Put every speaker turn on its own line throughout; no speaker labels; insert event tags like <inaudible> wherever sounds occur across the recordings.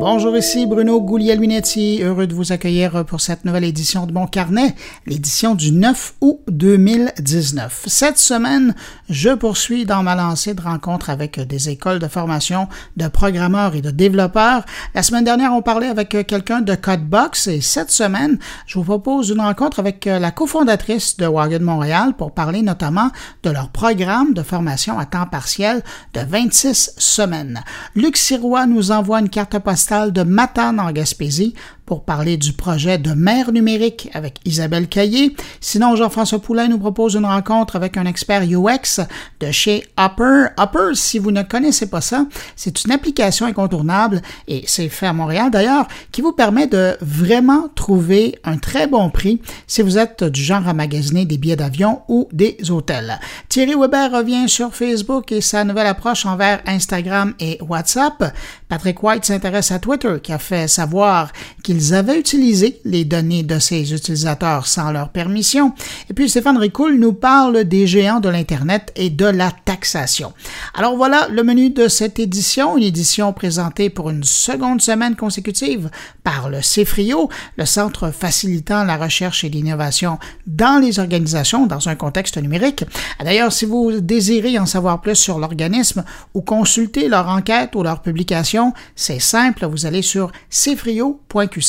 Bonjour, ici Bruno Guglielminetti, heureux de vous accueillir pour cette nouvelle édition de Mon Carnet, l'édition du 9 août 2019. Cette semaine, je poursuis dans ma lancée de rencontres avec des écoles de formation de programmeurs et de développeurs. La semaine dernière, on parlait avec quelqu'un de Codebox et cette semaine, je vous propose une rencontre avec la cofondatrice de Wagon Montréal pour parler notamment de leur programme de formation à temps partiel de 26 semaines. Luc Sirois nous envoie une carte postale de Matane en Gaspésie pour parler du projet de mer numérique avec Isabelle Caillé. Sinon, Jean-François Poulain nous propose une rencontre avec un expert UX de chez Upper. Upper, si vous ne connaissez pas ça, c'est une application incontournable et c'est fait à Montréal d'ailleurs qui vous permet de vraiment trouver un très bon prix si vous êtes du genre à magasiner des billets d'avion ou des hôtels. Thierry Weber revient sur Facebook et sa nouvelle approche envers Instagram et WhatsApp. Patrick White s'intéresse à Twitter qui a fait savoir qu'il ils avaient utilisé les données de ces utilisateurs sans leur permission. Et puis Stéphane Ricoul nous parle des géants de l'Internet et de la taxation. Alors voilà le menu de cette édition, une édition présentée pour une seconde semaine consécutive par le CEFRIO, le Centre facilitant la recherche et l'innovation dans les organisations dans un contexte numérique. D'ailleurs, si vous désirez en savoir plus sur l'organisme ou consulter leur enquête ou leur publication, c'est simple, vous allez sur cefrio.qc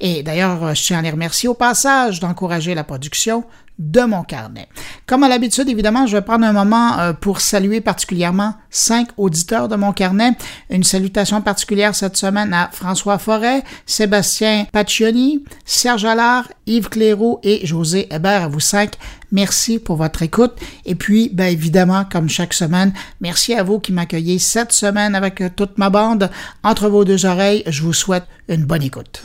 et d'ailleurs, je tiens à les remercier au passage d'encourager la production de mon carnet. Comme à l'habitude, évidemment, je vais prendre un moment euh, pour saluer particulièrement cinq auditeurs de mon carnet. Une salutation particulière cette semaine à François Forêt, Sébastien Paccioni, Serge Allard, Yves Cléroux et José Hébert. À vous cinq, merci pour votre écoute. Et puis, bien évidemment, comme chaque semaine, merci à vous qui m'accueillez cette semaine avec toute ma bande. Entre vos deux oreilles, je vous souhaite une bonne écoute.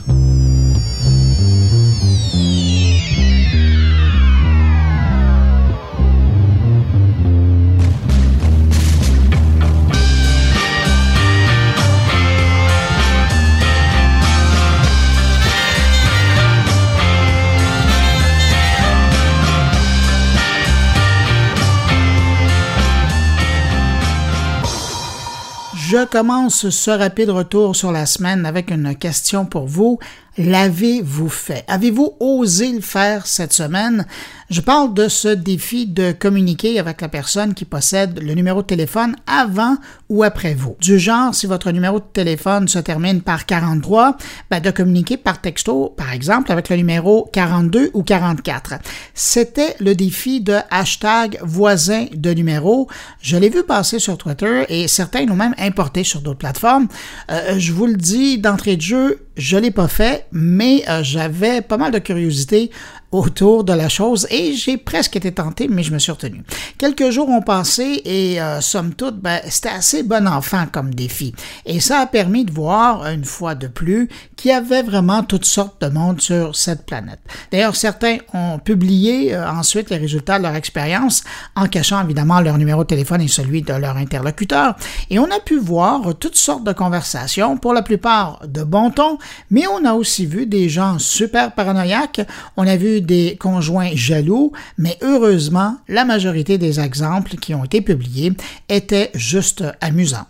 Je commence ce rapide retour sur la semaine avec une question pour vous. L'avez-vous fait? Avez-vous osé le faire cette semaine? Je parle de ce défi de communiquer avec la personne qui possède le numéro de téléphone avant ou après vous. Du genre, si votre numéro de téléphone se termine par 43, ben de communiquer par texto, par exemple, avec le numéro 42 ou 44. C'était le défi de hashtag voisin de numéro. Je l'ai vu passer sur Twitter et certains l'ont même importé sur d'autres plateformes. Euh, je vous le dis d'entrée de jeu, je l'ai pas fait, mais euh, j'avais pas mal de curiosité autour de la chose et j'ai presque été tenté, mais je me suis retenu. Quelques jours ont passé et euh, somme toute, ben, c'était assez bon enfant comme défi. Et ça a permis de voir, une fois de plus, qu'il y avait vraiment toutes sortes de monde sur cette planète. D'ailleurs, certains ont publié euh, ensuite les résultats de leur expérience en cachant évidemment leur numéro de téléphone et celui de leur interlocuteur. Et on a pu voir toutes sortes de conversations, pour la plupart de bon ton, mais on a aussi vu des gens super paranoïaques. On a vu des conjoints jaloux, mais heureusement, la majorité des exemples qui ont été publiés étaient juste amusants.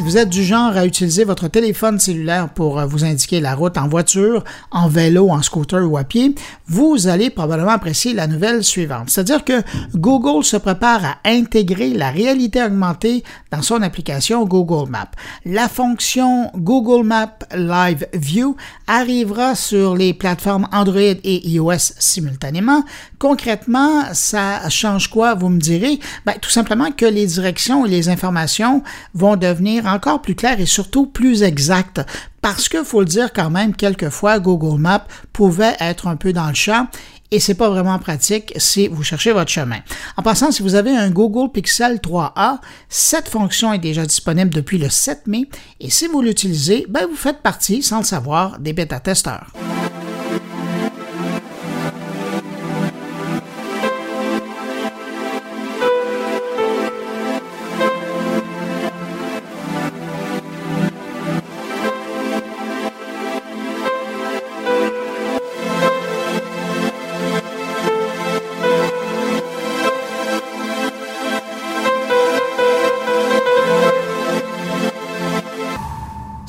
Si vous êtes du genre à utiliser votre téléphone cellulaire pour euh, vous indiquer la route en voiture, en vélo, en scooter ou à pied, vous allez probablement apprécier la nouvelle suivante. C'est-à-dire que Google se prépare à intégrer la réalité augmentée dans son application Google Maps. La fonction Google Maps Live View arrivera sur les plateformes Android et iOS simultanément. Concrètement, ça change quoi, vous me direz? Ben, tout simplement que les directions et les informations vont devenir encore plus clair et surtout plus exact. Parce que, faut le dire quand même, quelquefois, Google Maps pouvait être un peu dans le champ et c'est pas vraiment pratique si vous cherchez votre chemin. En passant, si vous avez un Google Pixel 3a, cette fonction est déjà disponible depuis le 7 mai et si vous l'utilisez, ben vous faites partie, sans le savoir, des bêta-testeurs.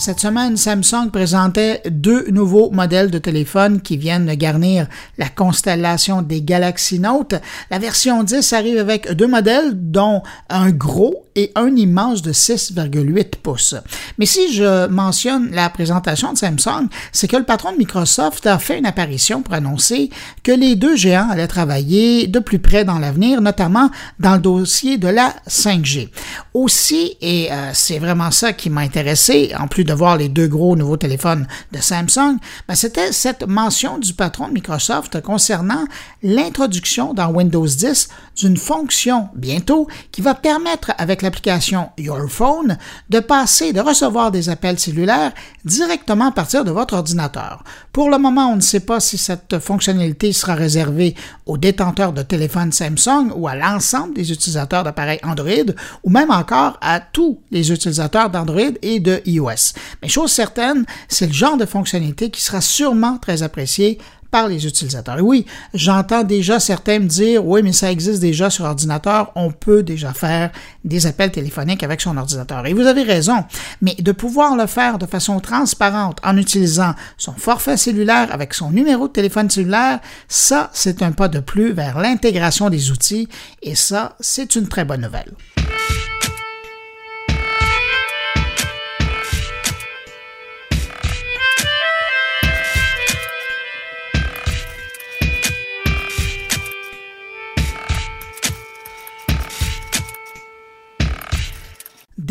Cette semaine, Samsung présentait deux nouveaux modèles de téléphone qui viennent garnir la constellation des Galaxy Note. La version 10 arrive avec deux modèles, dont un gros et un immense de 6,8 pouces. Mais si je mentionne la présentation de Samsung, c'est que le patron de Microsoft a fait une apparition pour annoncer que les deux géants allaient travailler de plus près dans l'avenir, notamment dans le dossier de la 5G. Aussi, et euh, c'est vraiment ça qui m'a intéressé, en plus de voir les deux gros nouveaux téléphones de Samsung, ben, c'était cette mention du patron de Microsoft concernant l'introduction dans Windows 10 d'une fonction bientôt qui va permettre avec l'application Your Phone de passer, de recevoir des appels cellulaires directement à partir de votre ordinateur. Pour le moment, on ne sait pas si cette fonctionnalité sera réservée aux détenteurs de téléphones Samsung ou à l'ensemble des utilisateurs d'appareils Android ou même encore à tous les utilisateurs d'Android et de iOS. Mais chose certaine, c'est le genre de fonctionnalité qui sera sûrement très apprécié par les utilisateurs. Et oui, j'entends déjà certains me dire, oui, mais ça existe déjà sur ordinateur, on peut déjà faire des appels téléphoniques avec son ordinateur. Et vous avez raison, mais de pouvoir le faire de façon transparente en utilisant son forfait cellulaire avec son numéro de téléphone cellulaire, ça, c'est un pas de plus vers l'intégration des outils et ça, c'est une très bonne nouvelle.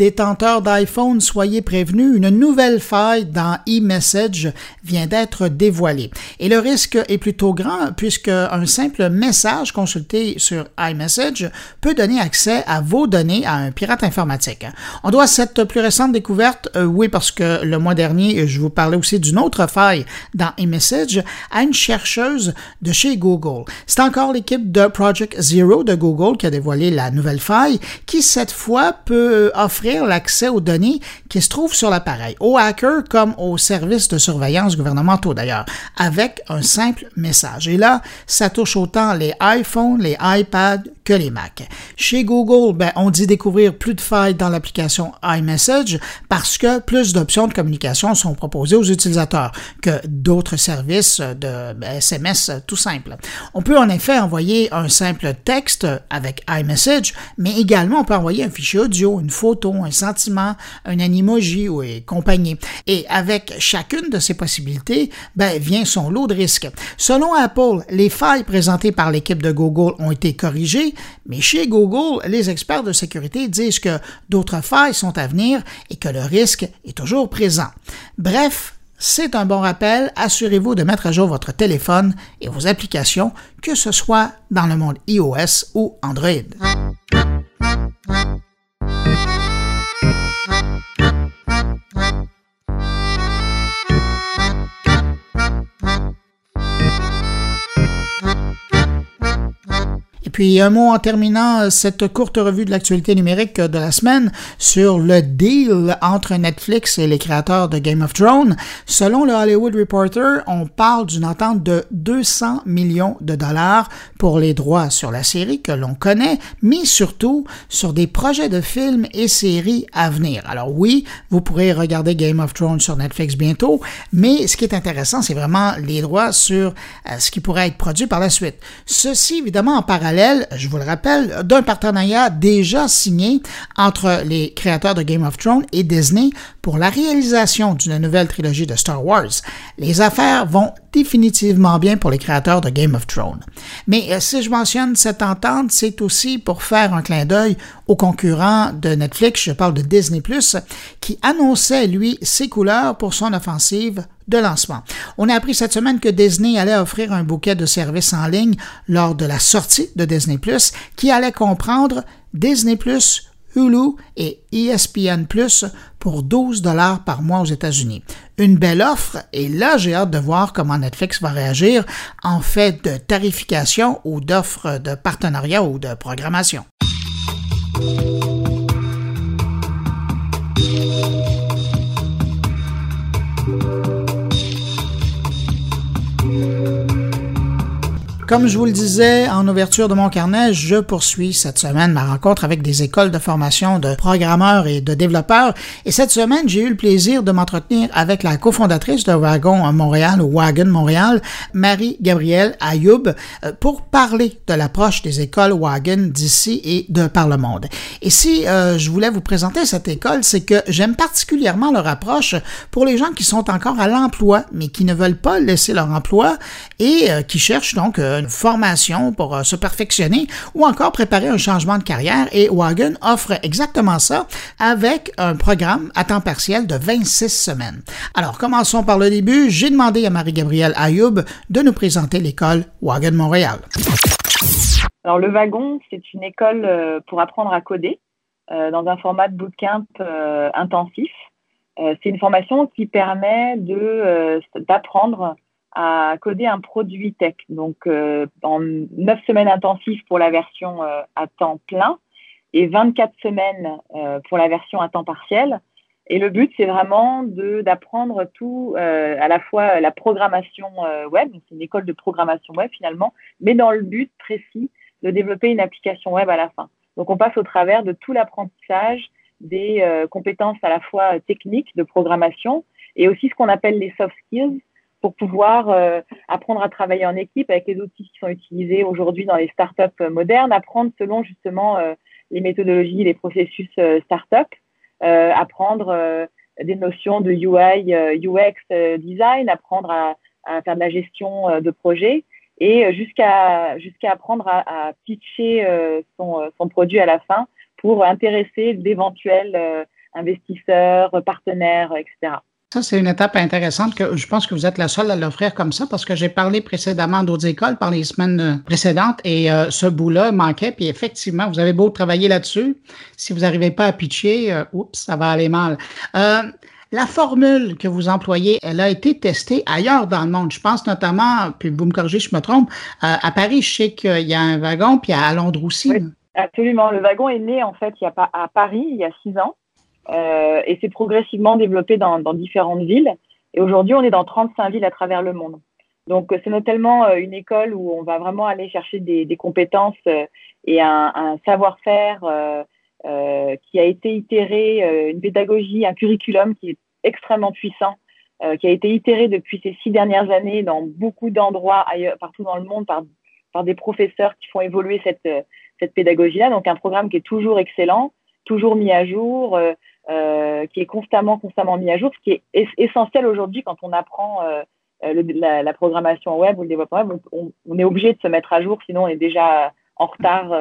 Détenteurs d'iPhone, soyez prévenus, une nouvelle faille dans eMessage vient d'être dévoilée. Et le risque est plutôt grand puisque un simple message consulté sur iMessage peut donner accès à vos données à un pirate informatique. On doit cette plus récente découverte, euh, oui, parce que le mois dernier, je vous parlais aussi d'une autre faille dans eMessage à une chercheuse de chez Google. C'est encore l'équipe de Project Zero de Google qui a dévoilé la nouvelle faille qui, cette fois, peut offrir l'accès aux données qui se trouvent sur l'appareil, aux hackers comme aux services de surveillance gouvernementaux d'ailleurs, avec un simple message. Et là, ça touche autant les iPhones, les iPads que les Macs. Chez Google, ben, on dit découvrir plus de failles dans l'application iMessage parce que plus d'options de communication sont proposées aux utilisateurs que d'autres services de SMS ben, tout simple. On peut en effet envoyer un simple texte avec iMessage, mais également on peut envoyer un fichier audio, une photo, un sentiment, un animoji ou et compagnie. Et avec chacune de ces possibilités, ben, vient son lot de risques. Selon Apple, les failles présentées par l'équipe de Google ont été corrigées, mais chez Google, les experts de sécurité disent que d'autres failles sont à venir et que le risque est toujours présent. Bref, c'est un bon rappel, assurez-vous de mettre à jour votre téléphone et vos applications, que ce soit dans le monde iOS ou Android. Puis un mot en terminant euh, cette courte revue de l'actualité numérique de la semaine sur le deal entre Netflix et les créateurs de Game of Thrones. Selon le Hollywood Reporter, on parle d'une entente de 200 millions de dollars pour les droits sur la série que l'on connaît, mais surtout sur des projets de films et séries à venir. Alors oui, vous pourrez regarder Game of Thrones sur Netflix bientôt, mais ce qui est intéressant, c'est vraiment les droits sur euh, ce qui pourrait être produit par la suite. Ceci, évidemment, en parallèle je vous le rappelle, d'un partenariat déjà signé entre les créateurs de Game of Thrones et Disney pour la réalisation d'une nouvelle trilogie de Star Wars. Les affaires vont définitivement bien pour les créateurs de Game of Thrones. Mais euh, si je mentionne cette entente, c'est aussi pour faire un clin d'œil aux concurrents de Netflix, je parle de Disney ⁇ qui annonçait, lui, ses couleurs pour son offensive lancement. On a appris cette semaine que Disney allait offrir un bouquet de services en ligne lors de la sortie de Disney ⁇ qui allait comprendre Disney ⁇ Hulu et ESPN Plus pour 12 dollars par mois aux États-Unis. Une belle offre et là j'ai hâte de voir comment Netflix va réagir en fait de tarification ou d'offres de partenariat ou de programmation. Comme je vous le disais en ouverture de mon carnet, je poursuis cette semaine ma rencontre avec des écoles de formation de programmeurs et de développeurs. Et cette semaine, j'ai eu le plaisir de m'entretenir avec la cofondatrice de Wagon Montréal, ou Wagon Montréal, Marie-Gabrielle Ayoub, euh, pour parler de l'approche des écoles Wagon d'ici et de par le monde. Et si euh, je voulais vous présenter cette école, c'est que j'aime particulièrement leur approche pour les gens qui sont encore à l'emploi, mais qui ne veulent pas laisser leur emploi et euh, qui cherchent donc une formation pour euh, se perfectionner ou encore préparer un changement de carrière et Wagon offre exactement ça avec un programme à temps partiel de 26 semaines. Alors commençons par le début. J'ai demandé à Marie-Gabrielle Ayoub de nous présenter l'école Wagon Montréal.
Alors le wagon, c'est une école euh, pour apprendre à coder euh, dans un format de bootcamp intensif. c'est une formation qui permet d'apprendre à coder un produit tech. Donc, euh, en 9 semaines intensives pour la version euh, à temps plein et 24 semaines euh, pour la version à temps partiel. Et le but, c'est vraiment d'apprendre tout, à la fois la programmation web, c'est une école de programmation web finalement, mais dans le but précis de développer une application web à la fin. Donc, on passe au travers de tout l'apprentissage des compétences à la fois techniques de programmation et aussi ce qu'on appelle les soft skills, pour pouvoir euh, apprendre à travailler en équipe avec les outils qui sont utilisés aujourd'hui dans les startups euh, modernes, apprendre selon justement euh, les méthodologies, les processus startup, apprendre des notions de UI, UX design, apprendre à, à, faire de la gestion de projet et jusqu'à jusqu'à apprendre à, à pitcher son, son, produit à la fin pour intéresser d'éventuels investisseurs, partenaires, etc.
Ça, c'est une étape intéressante que je pense que vous êtes la seule à l'offrir comme ça parce que j'ai parlé précédemment d'autres écoles par les semaines euh, précédentes et euh, ce bout-là manquait. Puis effectivement, vous avez beau travailler là-dessus. Si vous n'arrivez pas à pitcher, euh, oups, ça va aller mal. la formule que vous employez, elle a été testée ailleurs dans le monde. Je pense notamment, puis vous me corrigez je me trompe, à Paris, je sais qu'il y a un wagon, puis à Londres aussi.
Oui, absolument. Le wagon est né en fait il y a, à Paris il y a six ans. Euh, et c'est progressivement développé dans, différentes villes. Et aujourd'hui, on est dans 35 villes à travers le monde. Donc, c'est notamment euh, une école où on va vraiment aller chercher des, compétences euh, et un, savoir-faire euh, qui a été itéré, une pédagogie, un curriculum qui est extrêmement puissant, qui a été itéré depuis ces six dernières années dans beaucoup d'endroits partout dans le monde par, des professeurs qui font évoluer cette pédagogie-là. Donc, un programme qui est toujours excellent, toujours mis à jour, euh, qui est constamment, constamment mis à jour, ce qui est essentiel aujourd'hui quand on apprend euh, euh, la, programmation web ou le développement web. On, on, est obligé de se mettre à jour, sinon on est déjà en retard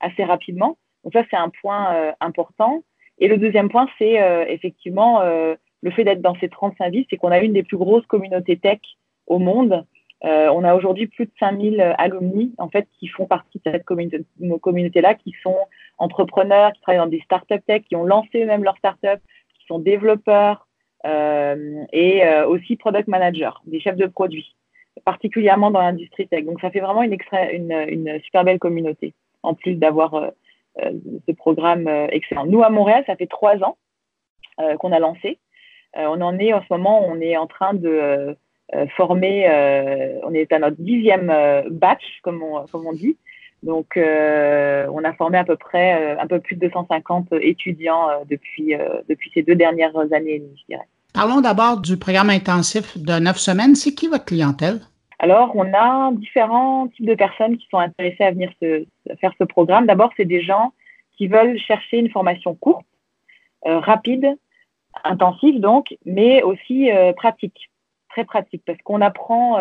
assez rapidement. Donc ça, c'est un point important. Et le deuxième point, c'est effectivement le fait d'être dans ces 35 villes, c'est qu'on a une des plus grosses communautés tech au monde. Euh, on a aujourd'hui plus de 5000 alumni en fait qui font partie de cette communauté-là, qui sont entrepreneurs, qui travaillent dans des startups tech, qui ont lancé eux-mêmes leurs startups, qui sont développeurs euh, et euh, aussi product managers, des chefs de produits, particulièrement dans l'industrie tech. Donc ça fait vraiment une, une, une super belle communauté, en plus d'avoir euh, euh ce programme euh, excellent. Nous à Montréal, ça fait trois ans qu'on a lancé. on en est en ce moment, on est en train de former, on est à notre dixième batch, comme on, comme on dit. Donc, euh, on a formé à peu près euh, un peu plus de 250 étudiants euh, depuis, depuis ces deux dernières années, je dirais.
Parlons d'abord du programme intensif de neuf semaines. C'est qui votre clientèle?
Alors, on a différents types de personnes qui sont intéressées à venir se, faire ce programme. D'abord, c'est des gens qui veulent chercher une formation courte, rapide, intensive donc, mais aussi pratique, très pratique, parce qu'on apprend,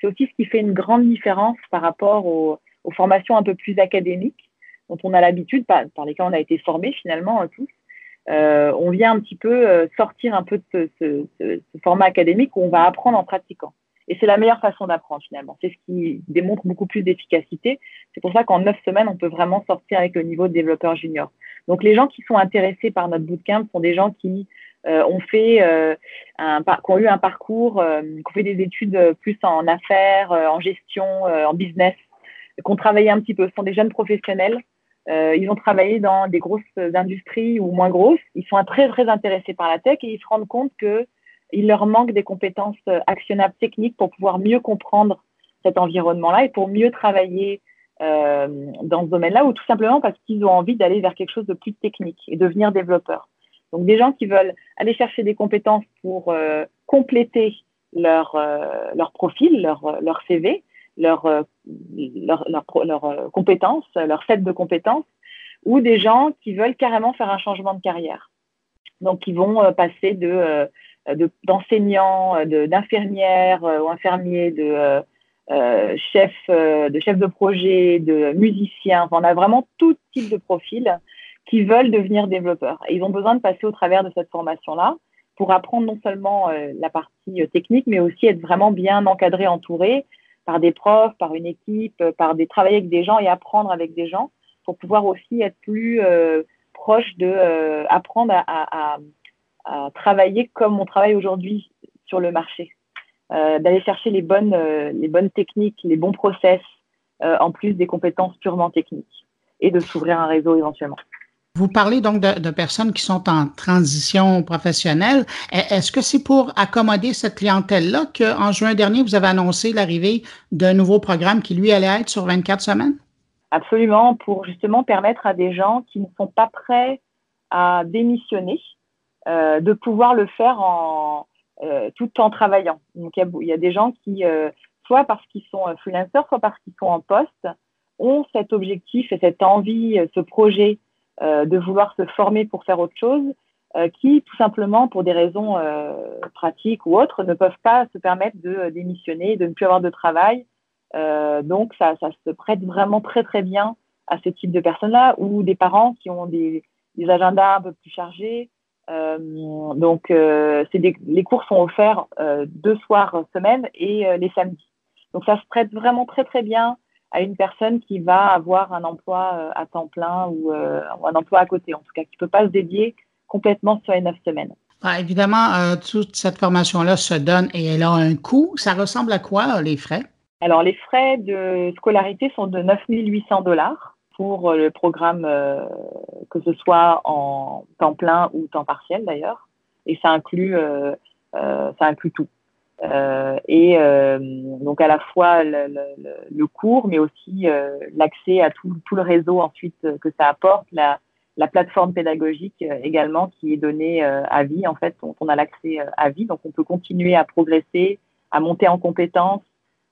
c'est aussi ce qui fait une grande différence par rapport au, aux formations un peu plus académiques, dont on a l'habitude, par, lesquelles on a été formés finalement hein, tous. Euh, on vient un petit peu euh, sortir un peu de ce, ce, format académique où on va apprendre en pratiquant. Et c'est la meilleure façon d'apprendre finalement. C'est ce qui démontre beaucoup plus d'efficacité. C'est pour ça qu'en neuf semaines, on peut vraiment sortir avec le niveau de développeur junior. Donc les gens qui sont intéressés par notre bootcamp sont des gens qui euh, ont fait euh, un, ont eu un parcours, euh, qui ont fait des études plus en affaires, en gestion, en business, qui ont travaillé un petit peu. Ce sont des jeunes professionnels. Euh, ils ont travaillé dans des grosses industries ou moins grosses. Ils sont très, très intéressés par la tech et ils se rendent compte qu'il leur manque des compétences actionnables techniques pour pouvoir mieux comprendre cet environnement-là et pour mieux travailler euh, dans ce domaine-là ou tout simplement parce qu'ils ont envie d'aller vers quelque chose de plus technique et devenir développeurs. Donc des gens qui veulent aller chercher des compétences pour euh, compléter leur, euh, leur profil, leur, leur CV, leur, leur, leur, leur, compétences, leur set de compétences, ou des gens qui veulent carrément faire un changement de carrière. Donc, qui vont passer de d'enseignants, d'infirmières ou infirmiers, de euh, chef, euh, de chef de projet, de musiciens. on a vraiment tout type de profils qui veulent devenir développeurs. Et ils ont besoin de passer au travers de cette formation-là pour apprendre non seulement euh, la partie technique, mais aussi être vraiment bien encadré, entouré par des profs, par une équipe, par des travailler avec des gens et apprendre avec des gens pour pouvoir aussi être plus proche de apprendre à, à, travailler comme on travaille aujourd'hui sur le marché. Euh, d'aller chercher les bonnes, euh, les bonnes techniques, les bons process, euh, en plus des compétences purement techniques, et de s'ouvrir un réseau éventuellement.
Vous parlez donc de, personnes qui sont en transition professionnelle. Est-ce que c'est pour accommoder cette clientèle-là qu'en juin dernier, vous avez annoncé l'arrivée d'un nouveau programme qui, lui, allait être sur 24 semaines?
Absolument, pour justement permettre à des gens qui ne sont pas prêts à démissionner de pouvoir le faire en, euh, tout en travaillant. Donc, il y, a des gens qui, euh, soit parce qu'ils sont euh, freelancers, soit parce qu'ils sont en poste, ont cet objectif et cette envie, ce projet de vouloir se former pour faire autre chose, qui, tout simplement, pour des raisons pratiques ou autres, ne peuvent pas se permettre de démissionner, de ne plus avoir de travail. donc, ça, ça, se prête vraiment très, très bien à ce type de personnes-là, ou des parents qui ont des, des agendas un peu plus chargés, euh, donc, euh, des, les cours sont offerts euh, deux soirs semaine et les samedis. Donc, ça se prête vraiment très, très bien à une personne qui va avoir un emploi à temps plein ou, un emploi à côté, en tout cas, qui ne peut pas se dédier complètement sur les neuf semaines.
Ah, évidemment, toute cette formation-là se donne et elle a un coût. Ça ressemble à quoi, les frais?
Alors, les frais de scolarité sont de 9 800 dollars pour euh, le programme, euh, que ce soit en temps plein ou temps partiel d'ailleurs. Et ça inclut, euh, ça inclut tout. Et donc à la fois le, le, le cours, mais aussi l'accès à tout, tout, le réseau ensuite que ça apporte, la, la plateforme pédagogique également qui est donnée à vie en fait, dont on a l'accès à vie, donc on peut continuer à progresser, à monter en compétences,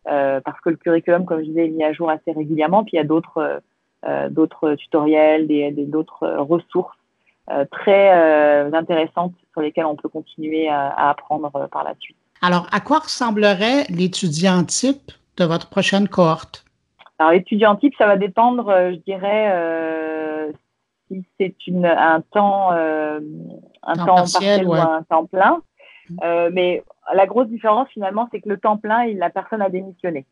parce que le curriculum, comme je disais, est mis à jour assez régulièrement, puis il y a d'autres euh, tutoriels, d'autres ressources euh, très euh, intéressantes sur lesquelles on peut continuer à, apprendre par la suite.
Alors, à quoi ressemblerait l'étudiant type de votre prochaine cohorte?
Alors, l'étudiant type, ça va dépendre, je dirais, si c'est un temps, un temps, partiel, ou un temps plein. Mmh. mais la grosse différence, finalement, c'est que le temps plein, la personne a démissionné.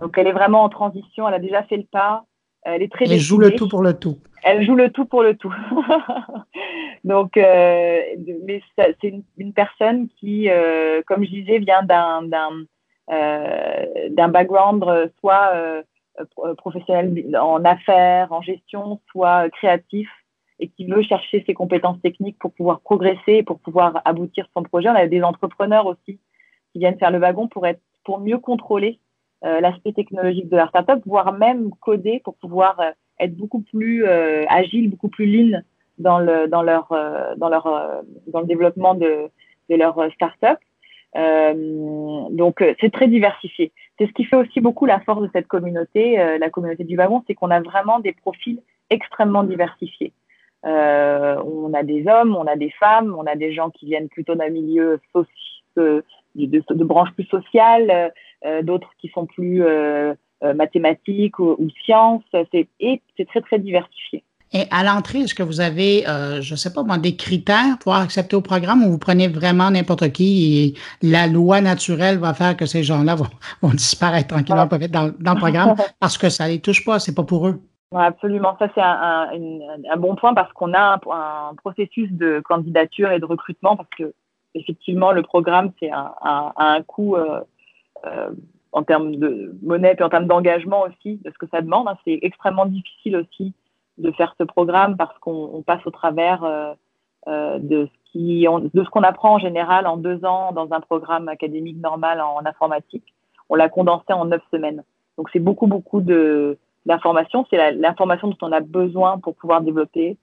Donc, elle est vraiment en transition, elle a déjà fait le pas, elle est très.
Elle joue le tout pour le tout.
Elle joue le tout pour le tout. <laughs> Donc, euh, mais c'est une, personne qui, euh, comme je disais, vient d'un d'un euh, d'un background soit professionnel en affaires, en gestion, soit créatif et qui veut chercher ses compétences techniques pour pouvoir progresser, pour pouvoir aboutir son projet. On a des entrepreneurs aussi qui viennent faire le wagon pour être pour mieux contrôler euh, l'aspect technologique de leur startup, voire même coder pour pouvoir euh, être beaucoup plus euh, agile, beaucoup plus lean dans le dans leur dans leur dans le développement de de leur startup. donc c'est très diversifié. C'est ce qui fait aussi beaucoup la force de cette communauté, la communauté du wagon, c'est qu'on a vraiment des profils extrêmement diversifiés. Euh, on a des hommes, on a des femmes, on a des gens qui viennent plutôt d'un milieu de, de, de, branches plus sociales, euh, d'autres qui sont plus euh, euh, mathématiques ou, sciences. et c'est très, très diversifié.
Et à l'entrée, est-ce que vous avez, je ne sais pas des critères pour accepter au programme ou vous prenez vraiment n'importe qui et la loi naturelle va faire que ces gens-là vont, <laughs> disparaître tranquillement dans, dans, le programme <laughs> parce que ça ne les touche pas, c'est pas pour eux?
absolument, ça c'est un, un, bon point parce qu'on a un, processus de candidature et de recrutement parce que effectivement le programme c'est un, un, coût euh, en termes de monnaie et en termes d'engagement aussi, de ce que ça demande. Hein. C'est extrêmement difficile aussi de faire ce programme parce qu'on passe au travers euh, euh, de ce qu'on apprend en général en deux ans dans un programme académique normal en, informatique. on l'a condensé en neuf semaines. Donc c'est beaucoup, beaucoup de d'informations. C'est l'information dont on a besoin pour pouvoir développer,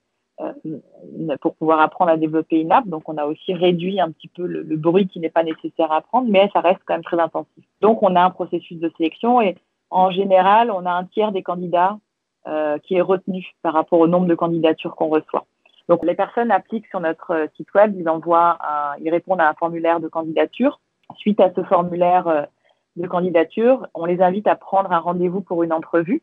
pour pouvoir apprendre à développer une app. Donc on a aussi réduit un petit peu le, bruit qui n'est pas nécessaire à apprendre, mais ça reste quand même très intensif. Donc on a un processus de sélection et en général, on a un tiers des candidats euh, qui est retenu par rapport au nombre de candidatures qu'on reçoit. Donc les personnes appliquent sur notre site web, ils envoient, ils répondent à un formulaire de candidature. Suite à ce formulaire euh, de candidature, on les invite à prendre un rendez-vous pour une entrevue.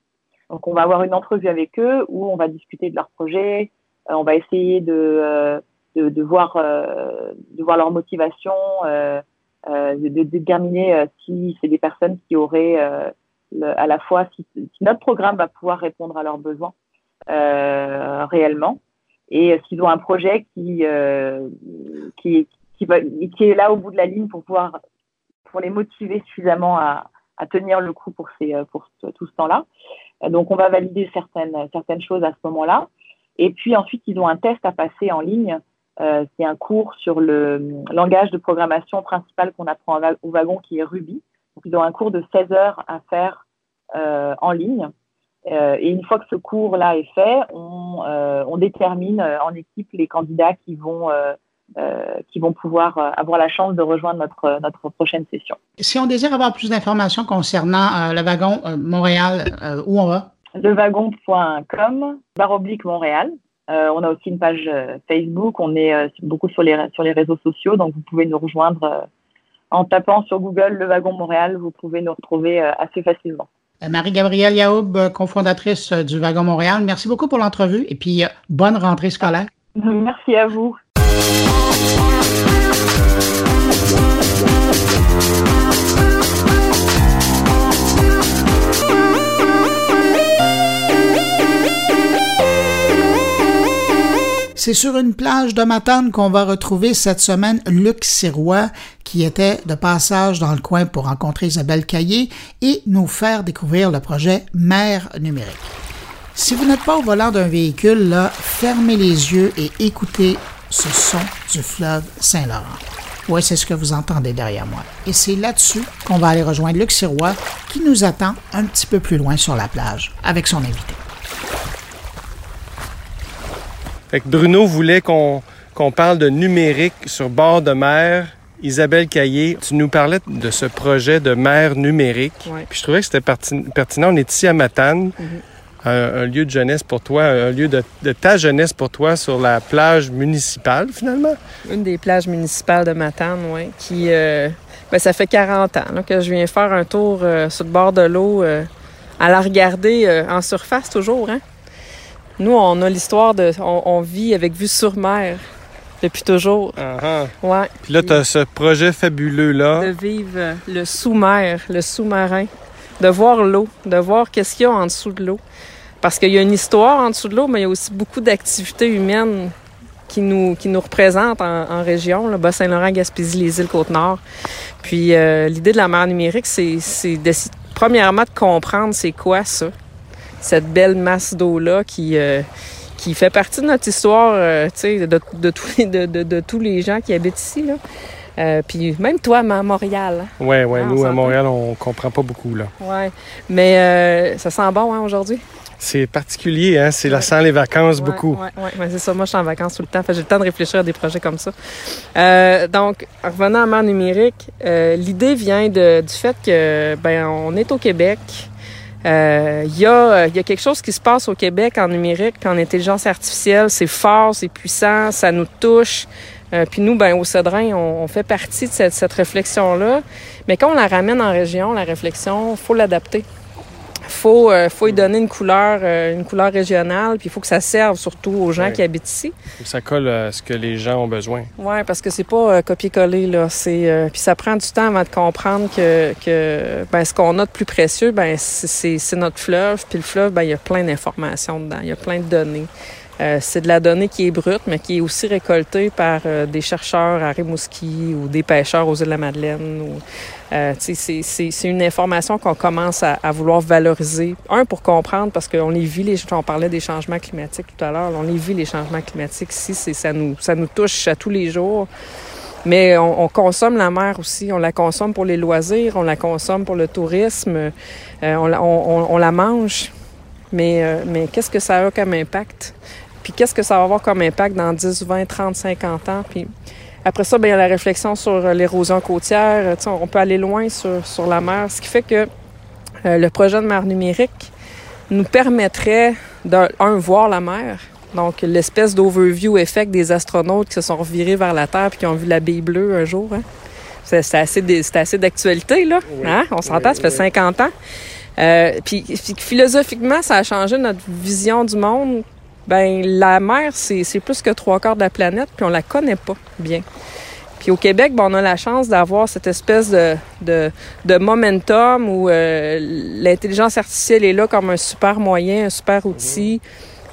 Donc, on va avoir une entrevue avec eux où on va discuter de leur projet, euh, on va essayer de, euh, de, de, voir, de voir leur motivation, de, de, déterminer si c'est des personnes qui auraient à la fois, si, si, notre programme va pouvoir répondre à leurs besoins réellement, et s'ils ont un projet qui, qui, qui, va, qui est là au bout de la ligne pour pouvoir pour les motiver suffisamment à, à tenir le coup pour, ces, pour tout ce temps-là. Donc, on va valider certaines, certaines choses à ce moment-là. Et puis ensuite, ils ont un test à passer en ligne. Euh, c'est un cours sur le langage de programmation principal qu'on apprend au wagon qui est Ruby. Donc, ils ont un cours de 16 heures à faire euh, en ligne. Euh, et une fois que ce cours-là est fait, on, euh, on détermine en équipe les candidats qui vont euh, qui vont pouvoir euh, avoir la chance de rejoindre notre, notre prochaine session.
Si on désire avoir plus d'informations concernant euh, le wagon Montréal, où on va?
Lewagon.com, barre oblique Montréal. on a aussi une page Facebook, on est beaucoup sur les, sur les réseaux sociaux, donc vous pouvez nous rejoindre en tapant sur Google Le Wagon Montréal, vous pouvez nous retrouver assez facilement.
Marie-Gabrielle Yaoub, cofondatrice du Wagon Montréal, merci beaucoup pour l'entrevue et puis bonne rentrée scolaire. <laughs>
Merci à vous.
C'est sur une plage de Matane qu'on va retrouver cette semaine Luc qui était de passage dans le coin pour rencontrer Isabelle Caillé et nous faire découvrir le projet Mère numérique. Si vous n'êtes pas au volant d'un véhicule, là, fermez les yeux et écoutez ce son du fleuve Saint-Laurent. Oui, c'est ce que vous entendez derrière moi. Et c'est là-dessus qu'on va aller rejoindre Luc qui nous attend un petit peu plus loin sur la plage, avec son invité.
Bruno voulait qu'on parle de numérique sur bord de mer. Isabelle Caillé, tu nous parlais de ce projet de mer numérique. Puis je trouvais que c'était pertinent. On est ici à Matane. Mm-hmm un, lieu de jeunesse pour toi, un lieu de, ta jeunesse pour toi sur la plage municipale, finalement?
Une des plages municipales de Matane, oui, qui... Euh, ben, ça fait 40 ans que je viens faire un tour euh, sur le bord de l'eau, euh, à la regarder en surface toujours. Hein? Nous, on a l'histoire de... On, vit avec vue sur mer depuis toujours.
Uh
Ouais.
Puis là, tu as ce projet fabuleux-là.
De vivre le sous-mer, le sous-marin, de voir l'eau, de voir qu'est-ce qu'il y a en dessous de l'eau. Parce qu'il y a une histoire en dessous de l'eau, mais il y a aussi beaucoup d'activités humaines qui nous, qui nous représentent en, région, le Bas-Saint-Laurent, Gaspésie, les îles Côte-Nord. Puis euh, l'idée de la mer numérique, c'est, c'est premièrement de comprendre c'est quoi ça, cette belle masse d'eau-là qui, euh, qui fait partie de notre histoire, euh, tu sais, de, de, tous les, de, de, tous les gens qui habitent ici. Là. puis même toi, à Montréal.
Oui, hein? oui, nous, à Montréal, on comprend pas beaucoup. là.
Oui, mais ça sent bon hein, aujourd'hui?
C'est particulier, hein? C'est la sans les vacances beaucoup.
Oui, ouais, ouais, c'est ça. Moi, je suis en vacances tout le temps. J'ai le temps de réfléchir à des projets comme ça. Euh, donc, en revenant à Mer numérique, euh, l'idée vient de, du fait que, ben, on est au Québec. Il euh, y, a, y a quelque chose qui se passe au Québec en numérique, en intelligence artificielle. C'est fort, c'est puissant, ça nous touche. Euh, puis nous, ben, au Cédrin, on, on, fait partie de cette, cette réflexion-là. Mais quand on la ramène en région, la réflexion, faut l'adapter faut, euh, faut y donner une couleur, euh, une couleur régionale, puis il faut que ça serve surtout aux gens qui habitent ici.
Ça colle à ce que les gens ont besoin.
Oui, parce que c'est pas euh, copier-coller, là. C'est, puis ça prend du temps avant de comprendre que, que ben, ce qu'on a de plus précieux, ben, c'est, c'est notre fleuve. Puis le fleuve, ben, il y a plein d'informations dedans, il y a plein de données. Euh, c'est de la donnée qui est brute, mais qui est aussi récoltée par euh, des chercheurs à Rimouski ou des pêcheurs aux îles de la Madeleine. Euh, c'est une information qu'on commence à, vouloir valoriser. Un, pour comprendre, parce qu'on les vit, les, on parlait des changements climatiques tout à l'heure, on les vit, les changements climatiques ici, ça nous, touche à tous les jours. Mais on, consomme la mer aussi. On la consomme pour les loisirs, on la consomme pour le tourisme, on, la mange. Mais qu'est-ce que ça a comme impact? Puis qu'est-ce que ça va avoir comme impact dans 10, 20, 30, 50 ans? Puis après ça, bien, il y a la réflexion sur l'érosion côtière. on peut aller loin sur, sur, la mer, ce qui fait que le projet de mer numérique nous permettrait d'un, voir la mer, donc, l'espèce d'overview effect des astronautes qui se sont revirés vers la Terre puis qui ont vu la baie bleue un jour. Hein. C'est assez, assez d'actualité, là. Hein? On s'entend, ça fait 50 ans. Euh, puis, philosophiquement, ça a changé notre vision du monde. Ben, la mer, c'est plus que trois quarts de la planète, puis on la connaît pas bien. Puis au Québec, ben, on a la chance d'avoir cette espèce de, de, momentum où euh, l'intelligence artificielle est là comme un super moyen, un super outil.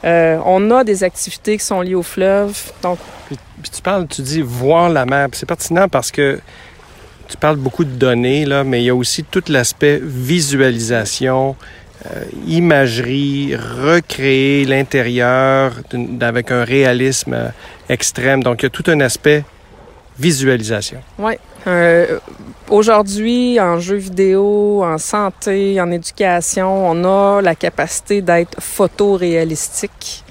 Euh, on a des activités qui sont liées au fleuve. Donc...
Puis, tu parles, tu dis voir la mer. C'est pertinent parce que tu parles beaucoup de données, là, mais il y a aussi tout l'aspect visualisation, imagerie, recréer l'intérieur avec un réalisme euh, extrême. Donc, il y a tout un aspect visualisation.
Oui. Euh, Aujourd'hui, en jeux vidéo, en santé, en éducation, on a la capacité d'être photoréalistique.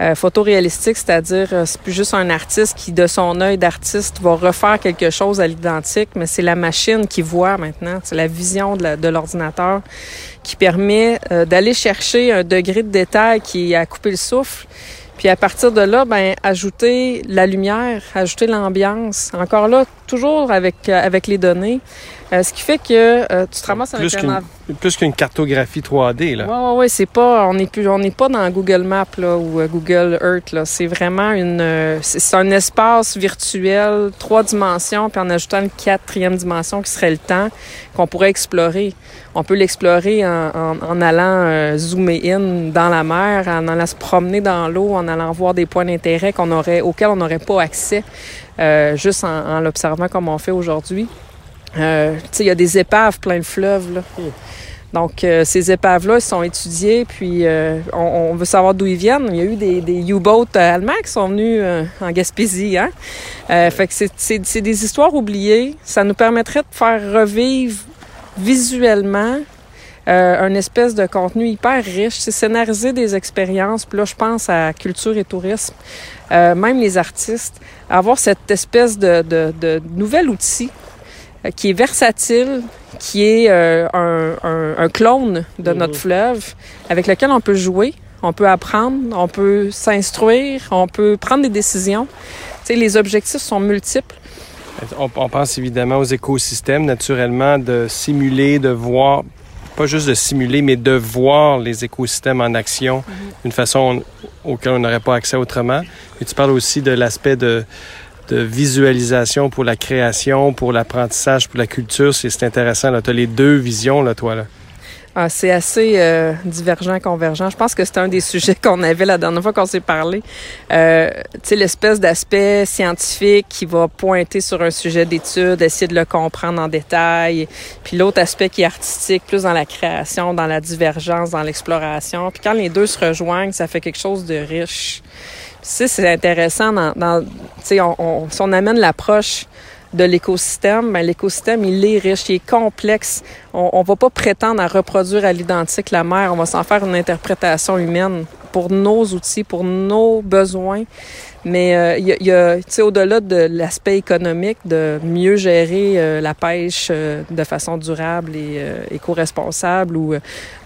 Euh, photoréalistique, c'est-à-dire euh, c'est plus juste un artiste qui, de son œil d'artiste, va refaire quelque chose à l'identique, mais c'est la machine qui voit maintenant, c'est la vision de l'ordinateur qui permet euh, d'aller chercher un degré de détail qui à couper le souffle puis à partir de là, ben ajouter la lumière, ajouter l'ambiance. Encore là, toujours avec euh, avec les données. Euh, ce qui fait que euh, tu te ramasses
avec un... Plus qu'une cartographie 3D,
là. Oui, oui, oui. C'est pas... On n'est plus... On n'est pas dans Google Maps, là, ou Google Earth, là. C'est vraiment une... c'est un espace virtuel, trois dimensions, puis en ajoutant une quatrième dimension qui serait le temps, qu'on pourrait explorer. On peut l'explorer en, en, allant zoomer in dans la mer, en allant se promener dans l'eau, en allant voir des points d'intérêt qu'on aurait, auxquels on n'aurait pas accès juste en, en l'observant comme on fait aujourd'hui. Euh, il y a des épaves plein de fleuves. Là. Donc, euh, ces épaves-là sont étudiées, puis euh, on, veut savoir d'où ils viennent. Il y a eu des, des U-boats allemands qui sont venus en Gaspésie. Hein? fait que c'est des histoires oubliées. Ça nous permettrait de faire revivre visuellement un espèce de contenu hyper riche. C'est scénariser des expériences. Puis là, je pense à culture et tourisme. même les artistes. Avoir cette espèce de, de, de nouvel outil euh, qui est versatile, qui est euh, un, un, clone de mhm. notre fleuve, avec lequel on peut jouer, on peut apprendre, on peut s'instruire, on peut prendre des décisions. Tu sais, les objectifs sont multiples.
On, pense évidemment aux écosystèmes, naturellement, de simuler, de voir, pas juste de simuler, mais de voir les écosystèmes en action mhm. d'une façon auquel on n'aurait pas accès autrement. Et tu parles aussi de l'aspect de, de visualisation pour la création, pour l'apprentissage, pour la culture. C'est intéressant. Tu as les deux visions, là, toi. Là.
Ah, c'est assez euh, divergent, convergent. Je pense que c'était un des <laughs> sujets qu'on avait la dernière fois qu'on s'est parlé. Euh, tu sais, l'espèce d'aspect scientifique qui va pointer sur un sujet d'étude, essayer de le comprendre en détail. Puis l'autre aspect qui est artistique, plus dans la création, dans la divergence, dans l'exploration. Puis quand les deux se rejoignent, ça fait quelque chose de riche c'est intéressant dans, dans on, on, si on amène l'approche de l'écosystème, ben, l'écosystème, il est riche, il est complexe. On ne va pas prétendre à reproduire à l'identique la mer, on va s'en faire une interprétation humaine pour nos outils, pour nos besoins. Mais euh, y a, tu sais, au-delà de l'aspect économique, de mieux gérer euh, la pêche euh, de façon durable et éco-responsable ou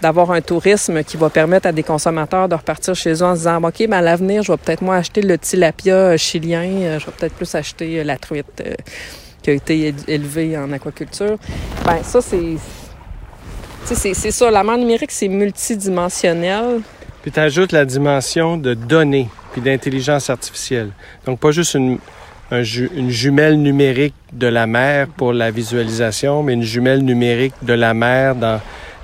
d'avoir un tourisme qui va permettre à des consommateurs de repartir chez eux en se disant, OK, ben, à l'avenir, je vais peut-être moins acheter le tilapia chilien, je vais peut-être plus acheter la truite qui a été élevée en aquaculture. Ben ça, c'est... C'est ça, la mer numérique, c'est multidimensionnel.
Puis tu ajoutes la dimension de données puis d'intelligence artificielle. Donc, pas juste une, une jumelle numérique de la mer pour la visualisation, mais une jumelle numérique de la mer dans,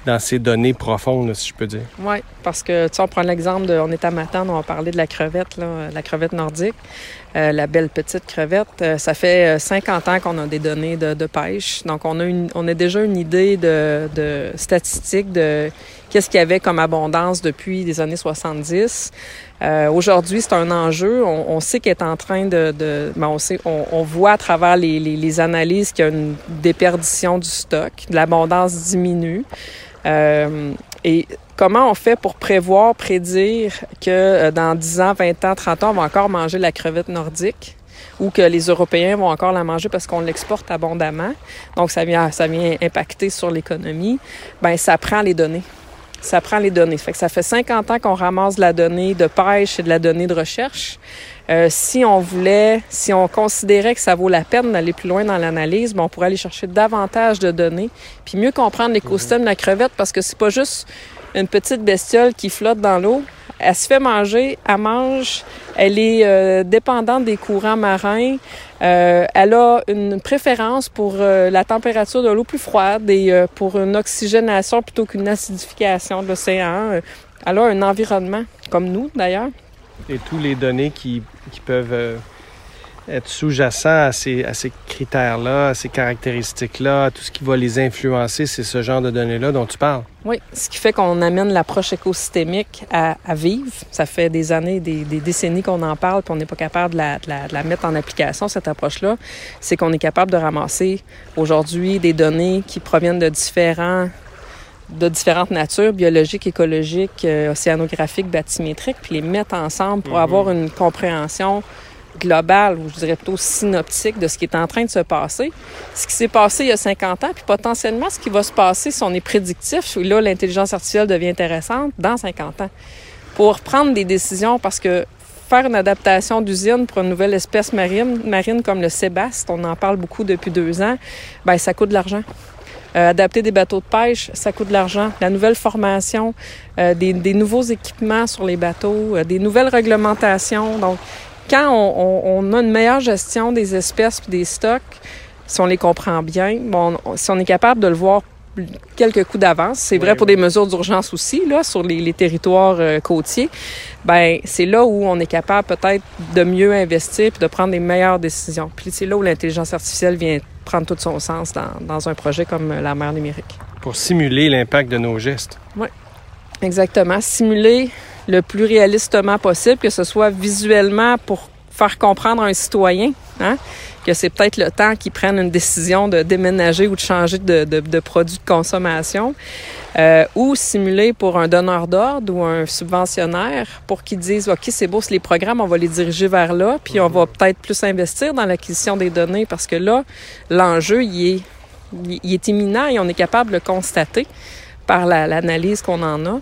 dans ses données profondes, si je peux dire.
Oui, parce que, tu sais, on prend l'exemple de, on est à Matane, on parler de la crevette, la crevette nordique. la belle petite crevette. ça fait 50 ans qu'on a des données de, pêche. Donc, on a, une, on a déjà une idée de, de statistiques de qu'est-ce qu'il y avait comme abondance depuis les années 70. Euh, Aujourd'hui, c'est un enjeu. On, sait qu'elle est en train de... ben on, voit à travers les analyses qu'il y a une déperdition du stock, l'abondance diminue. Euh, et comment on fait pour prévoir, prédire que euh, dans 10 ans, 20 ans, 30 ans, on va encore manger la crevette nordique? ou que les Européens vont encore la manger parce qu'on l'exporte abondamment? Donc, ça vient, ça vient impacter sur l'économie. Ben, ça prend les données ça prend les données. Fait ça fait 50 ans qu'on ramasse de la donnée de pêche et de la donnée de recherche. Euh, si on voulait, si on considérait que ça vaut la peine d'aller plus loin dans l'analyse, ben on pourrait aller chercher davantage de données, puis mieux comprendre l'écosystème de la crevette, parce que c'est pas juste une petite bestiole qui flotte dans l'eau. Elle se fait manger, elle mange, elle est euh, dépendante des courants marins. Euh, elle a une préférence pour euh, la température de l'eau plus froide et pour une oxygénation plutôt qu'une acidification de l'océan. Elle a un environnement, comme nous d'ailleurs.
Et tous les données qui, qui peuvent être sous-jacent à ces, à ces critères-là, à ces caractéristiques-là, tout ce qui va les influencer, c'est ce genre de données-là dont tu parles.
Oui, ce qui fait qu'on amène l'approche écosystémique à, à, vivre. Ça fait des années, des, des décennies qu'on en parle, puis on n'est pas capable de la, de, la, de la, mettre en application, cette approche-là. C'est qu'on est capable de ramasser aujourd'hui des données qui proviennent de différents de différentes natures, biologiques, écologiques, euh, océanographiques, bathymétriques, puis les mettre ensemble pour mm -hmm. avoir une compréhension global, ou je dirais plutôt synoptique de ce qui est en train de se passer. Ce qui s'est passé il y a 50 ans, puis potentiellement ce qui va se passer si on est prédictif, là, l'intelligence artificielle devient intéressante dans 50 ans. Pour prendre des décisions, parce que faire une adaptation d'usine pour une nouvelle espèce marine, marine comme le sébaste, on en parle beaucoup depuis deux ans, ben ça coûte de l'argent. Euh, adapter des bateaux de pêche, ça coûte de l'argent. La nouvelle formation, euh, des, des, nouveaux équipements sur les bateaux, euh, des nouvelles réglementations. Donc, quand on, on, a une meilleure gestion des espèces et des stocks, si on les comprend bien, bon, si on est capable de le voir quelques coups d'avance, c'est vrai oui, pour oui. des mesures d'urgence aussi là sur les, les territoires euh, côtiers. Ben c'est là où on est capable peut-être de mieux investir puis de prendre des meilleures décisions. Puis c'est là où l'intelligence artificielle vient prendre tout son sens dans, dans un projet comme la mer numérique.
Pour simuler l'impact de nos gestes.
Oui, exactement. Simuler le plus réalistement possible, que ce soit visuellement pour faire comprendre à un citoyen hein, que c'est peut-être le temps qu'ils prennent une décision de déménager ou de changer de, de, de produit de consommation, euh, ou simuler pour un donneur d'ordre ou un subventionnaire pour qu'ils disent OK, c'est beau, c'est les programmes, on va les diriger vers là, puis on va peut-être plus investir dans l'acquisition des données parce que là, l'enjeu, il est, il est imminent et on est capable de le constater par l'analyse la, qu'on en a.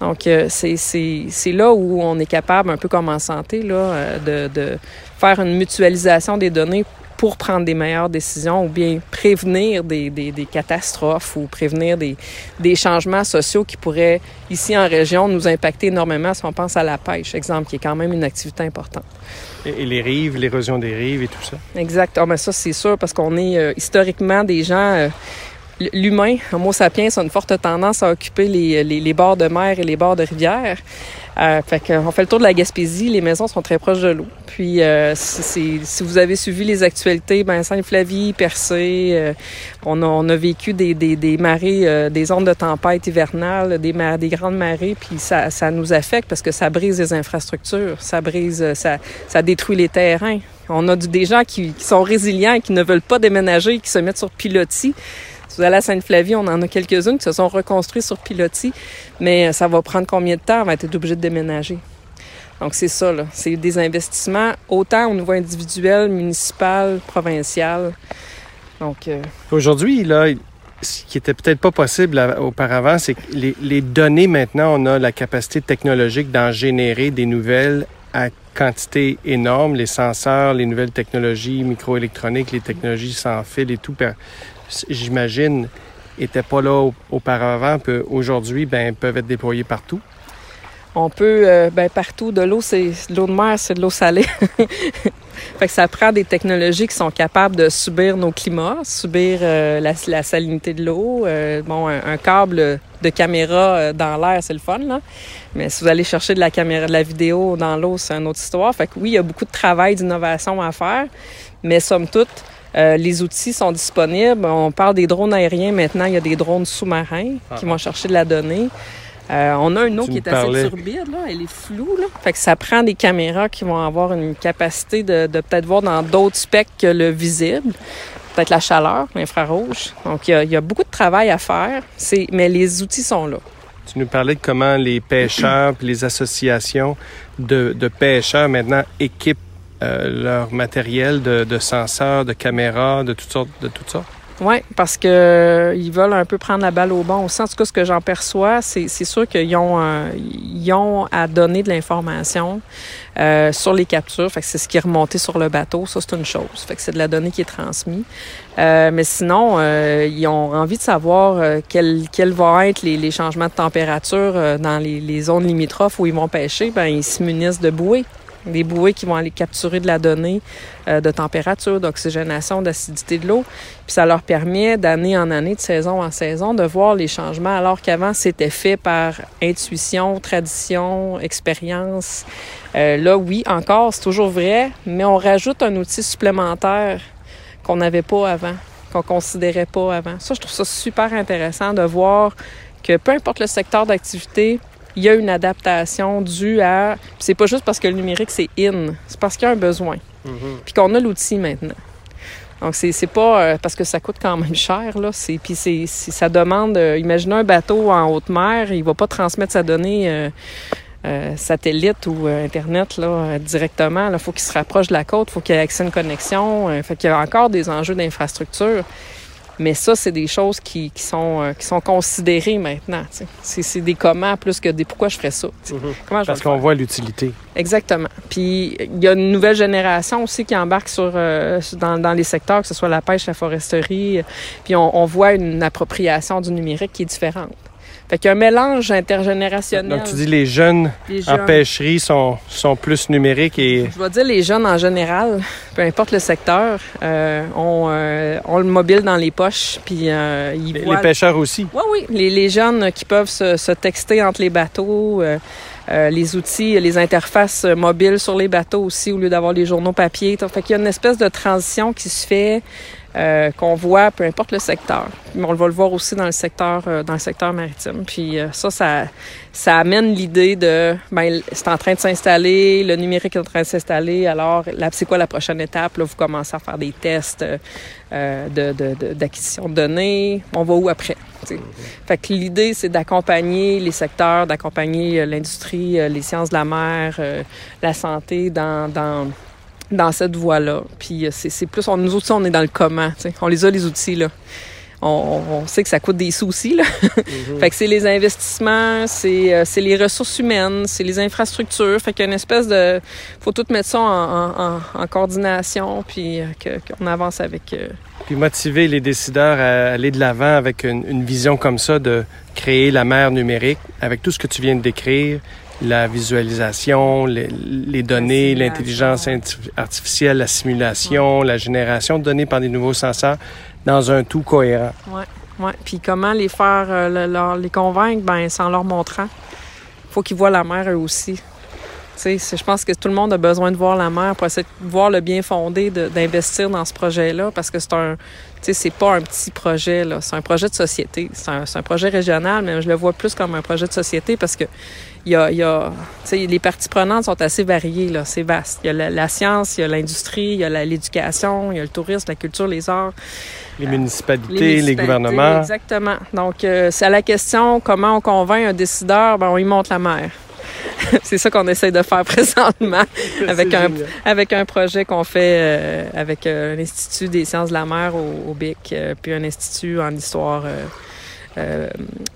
Donc, euh, c'est là où on est capable, un peu comme en santé, là, euh, de, de faire une mutualisation des données pour prendre des meilleures décisions ou bien prévenir des, des, des catastrophes ou prévenir des, des, changements sociaux qui pourraient, ici en région, nous impacter énormément si on pense à la pêche, exemple, qui est quand même une activité importante.
Et, et les rives, l'érosion des rives et tout ça?
Exact. Oh, mais ça, c'est sûr, parce qu'on est euh, historiquement des gens... Euh, l'humain, Homo sapiens, a une forte tendance à occuper les, les, les bords de mer et les bords de rivière. Euh, fait qu'on fait le tour de la Gaspésie, les maisons sont très proches de l'eau. Puis euh, si vous avez suivi les actualités, ben Sainte-Flavie, Percé, euh, on, a, on a vécu des, des, des marées, euh, des ondes de tempête hivernales, des, des grandes marées, puis ça, ça nous affecte parce que ça brise les infrastructures, ça brise, ça, ça détruit les terrains. On a du, des gens qui, qui sont résilients qui ne veulent pas déménager, qui se mettent sur pilotis. Vous allez à Sainte-Flavie, on en a quelques-unes qui se sont reconstruites sur pilotis, mais ça va prendre combien de temps? On va être obligé de déménager? Donc, c'est ça, là. C'est des investissements autant au niveau individuel, municipal, provincial. Donc. Euh...
Aujourd'hui, là, ce qui était peut-être pas possible auparavant, c'est que les, les, données, maintenant, on a la capacité technologique d'en générer des nouvelles à quantité énorme. Les senseurs, les nouvelles technologies microélectroniques, les technologies sans fil et tout j'imagine, n'étaient pas là auparavant, aujourd'hui, ben, peuvent être déployés partout.
On peut, ben, partout, de l'eau, c'est de l'eau de mer, c'est de l'eau salée. <laughs> fait que ça prend des technologies qui sont capables de subir nos climats, subir la, salinité de l'eau. bon, un, câble de caméra dans l'air, c'est le fun, là. Mais si vous allez chercher de la caméra, de la vidéo dans l'eau, c'est une autre histoire. Fait que oui, il y a beaucoup de travail d'innovation à faire, mais somme toute, euh, les outils sont disponibles. On parle des drones aériens maintenant. Il y a des drones sous-marins ah. qui vont chercher de la donnée. Euh, on a un eau qui est assez turbide, là. elle est floue. Là. Fait que ça prend des caméras qui vont avoir une capacité de, peut-être voir dans d'autres specs que le visible. Peut-être la chaleur, l'infrarouge. Donc, il y, a, beaucoup de travail à faire, mais les outils sont là.
Tu nous parlais de comment les pêcheurs et les associations de, de pêcheurs maintenant équipent leur matériel de, de senseurs, de caméras, de toutes sortes, de toutes sortes?
Oui, parce que euh, ils veulent un peu prendre la balle au bon. En tout cas, ce que j'en perçois, c'est, sûr qu'ils ont, euh, ils ont à donner de l'information euh, sur les captures. Fait que c'est ce qui est remonté sur le bateau. Ça, c'est une chose. C'est de la donnée qui est transmise. mais sinon, ils ont envie de savoir quels quel vont être les, les, changements de température dans les, les, zones limitrophes où ils vont pêcher. Ben, ils se munissent de bouées des bouées qui vont aller capturer de la donnée euh, de température, d'oxygénation, d'acidité de l'eau. Puis ça leur permet d'année en année, de saison en saison, de voir les changements, alors qu'avant, c'était fait par intuition, tradition, expérience. Euh, là, oui, encore, c'est toujours vrai, mais on rajoute un outil supplémentaire qu'on n'avait pas avant, qu'on considérait pas avant. Ça, je trouve ça super intéressant de voir que peu importe le secteur d'activité, il y a une adaptation due à. C'est pas juste parce que le numérique c'est in, c'est parce qu'il y a un besoin. Mm-hmm. Puis qu'on a l'outil maintenant. Donc, c'est pas euh, parce que ça coûte quand même cher, là. Puis c'est ça demande. Euh, imaginez un bateau en haute mer, il va pas transmettre sa donnée euh, satellite ou Internet là, directement. Il faut qu'il se rapproche de la côte, il faut qu'il ait accès à une connexion. fait qu'il y a encore des enjeux d'infrastructure. Mais ça, c'est des choses qui, qui sont, euh, qui sont considérées maintenant. C'est des comment plus que des pourquoi je ferais ça.
Mhm. Parce qu'on voit l'utilité.
Exactement. Puis il y a une nouvelle génération aussi qui embarque sur, euh, dans, dans, les secteurs, que ce soit la pêche, la foresterie. Puis on, on voit une appropriation du numérique qui est différente. Fait qu'il y a un mélange intergénérationnel.
Donc, tu dis les jeunes, les en pêcherie sont, sont plus numériques et...
Je vais dire les jeunes en général, peu importe le secteur, euh, ont, euh, ont, le mobile dans les poches, puis euh,
ils les, les pêcheurs aussi?
Oui, oui. Les, les, jeunes qui peuvent se, se texter entre les bateaux... Euh, les outils, les interfaces mobiles sur les bateaux aussi, au lieu d'avoir les journaux papier. Fait qu'il y a une espèce de transition qui se fait euh, qu'on voit, peu importe le secteur. Mais on va le voir aussi dans le secteur, euh, dans le secteur maritime. Puis euh, ça, ça, ça amène l'idée de, ben, c'est en train de s'installer, le numérique est en train de s'installer. Alors, c'est quoi la prochaine étape? Là, vous commencez à faire des tests d'acquisition de, de, données. On va où après? Fait que l'idée, c'est d'accompagner les secteurs, d'accompagner l'industrie, les sciences de la mer, la santé dans, dans dans cette voie-là. Puis euh, c'est plus, on, nous aussi, on est dans le comment. On les a, les outils, là. On, sait que ça coûte des soucis, là. <laughs> Mhm. fait que c'est les investissements, euh, c'est les ressources humaines, c'est les infrastructures. Fait qu'il y a une espèce de... faut tout mettre ça en, en, coordination, puis euh, qu'on avance avec...
Puis motiver les décideurs à aller de l'avant avec une, une, vision comme ça de créer la mer numérique, avec tout ce que tu viens de décrire, la visualisation, les, données, l'intelligence artificielle, la simulation, la génération de données par des nouveaux senseurs dans un tout cohérent.
Oui, ouais. Puis comment les faire, euh, les convaincre? Ben, en leur montrant. faut qu'ils voient la mer eux aussi. Je pense que tout le monde a besoin de voir la mer pour essayer de voir le bien fondé d'investir dans ce projet-là parce que c'est un, c'est pas un petit projet, là. C'est un projet de société. C'est un, un, projet régional, mais je le vois plus comme un projet de société parce que il y a, y a les parties prenantes sont assez variées, là. C'est vaste. Il y a la, science, il y a l'industrie, il y a l'éducation, il y a le tourisme, la culture, les arts.
Les municipalités, les, gouvernements.
Exactement. Donc, euh, c'est à la question comment on convainc un décideur, ben, on y monte la mer. <laughs> c'est ça qu'on essaie de faire <laughs> présentement avec un, avec un projet qu'on fait euh, avec euh, l'Institut des sciences de la mer au, BIC, puis un institut en histoire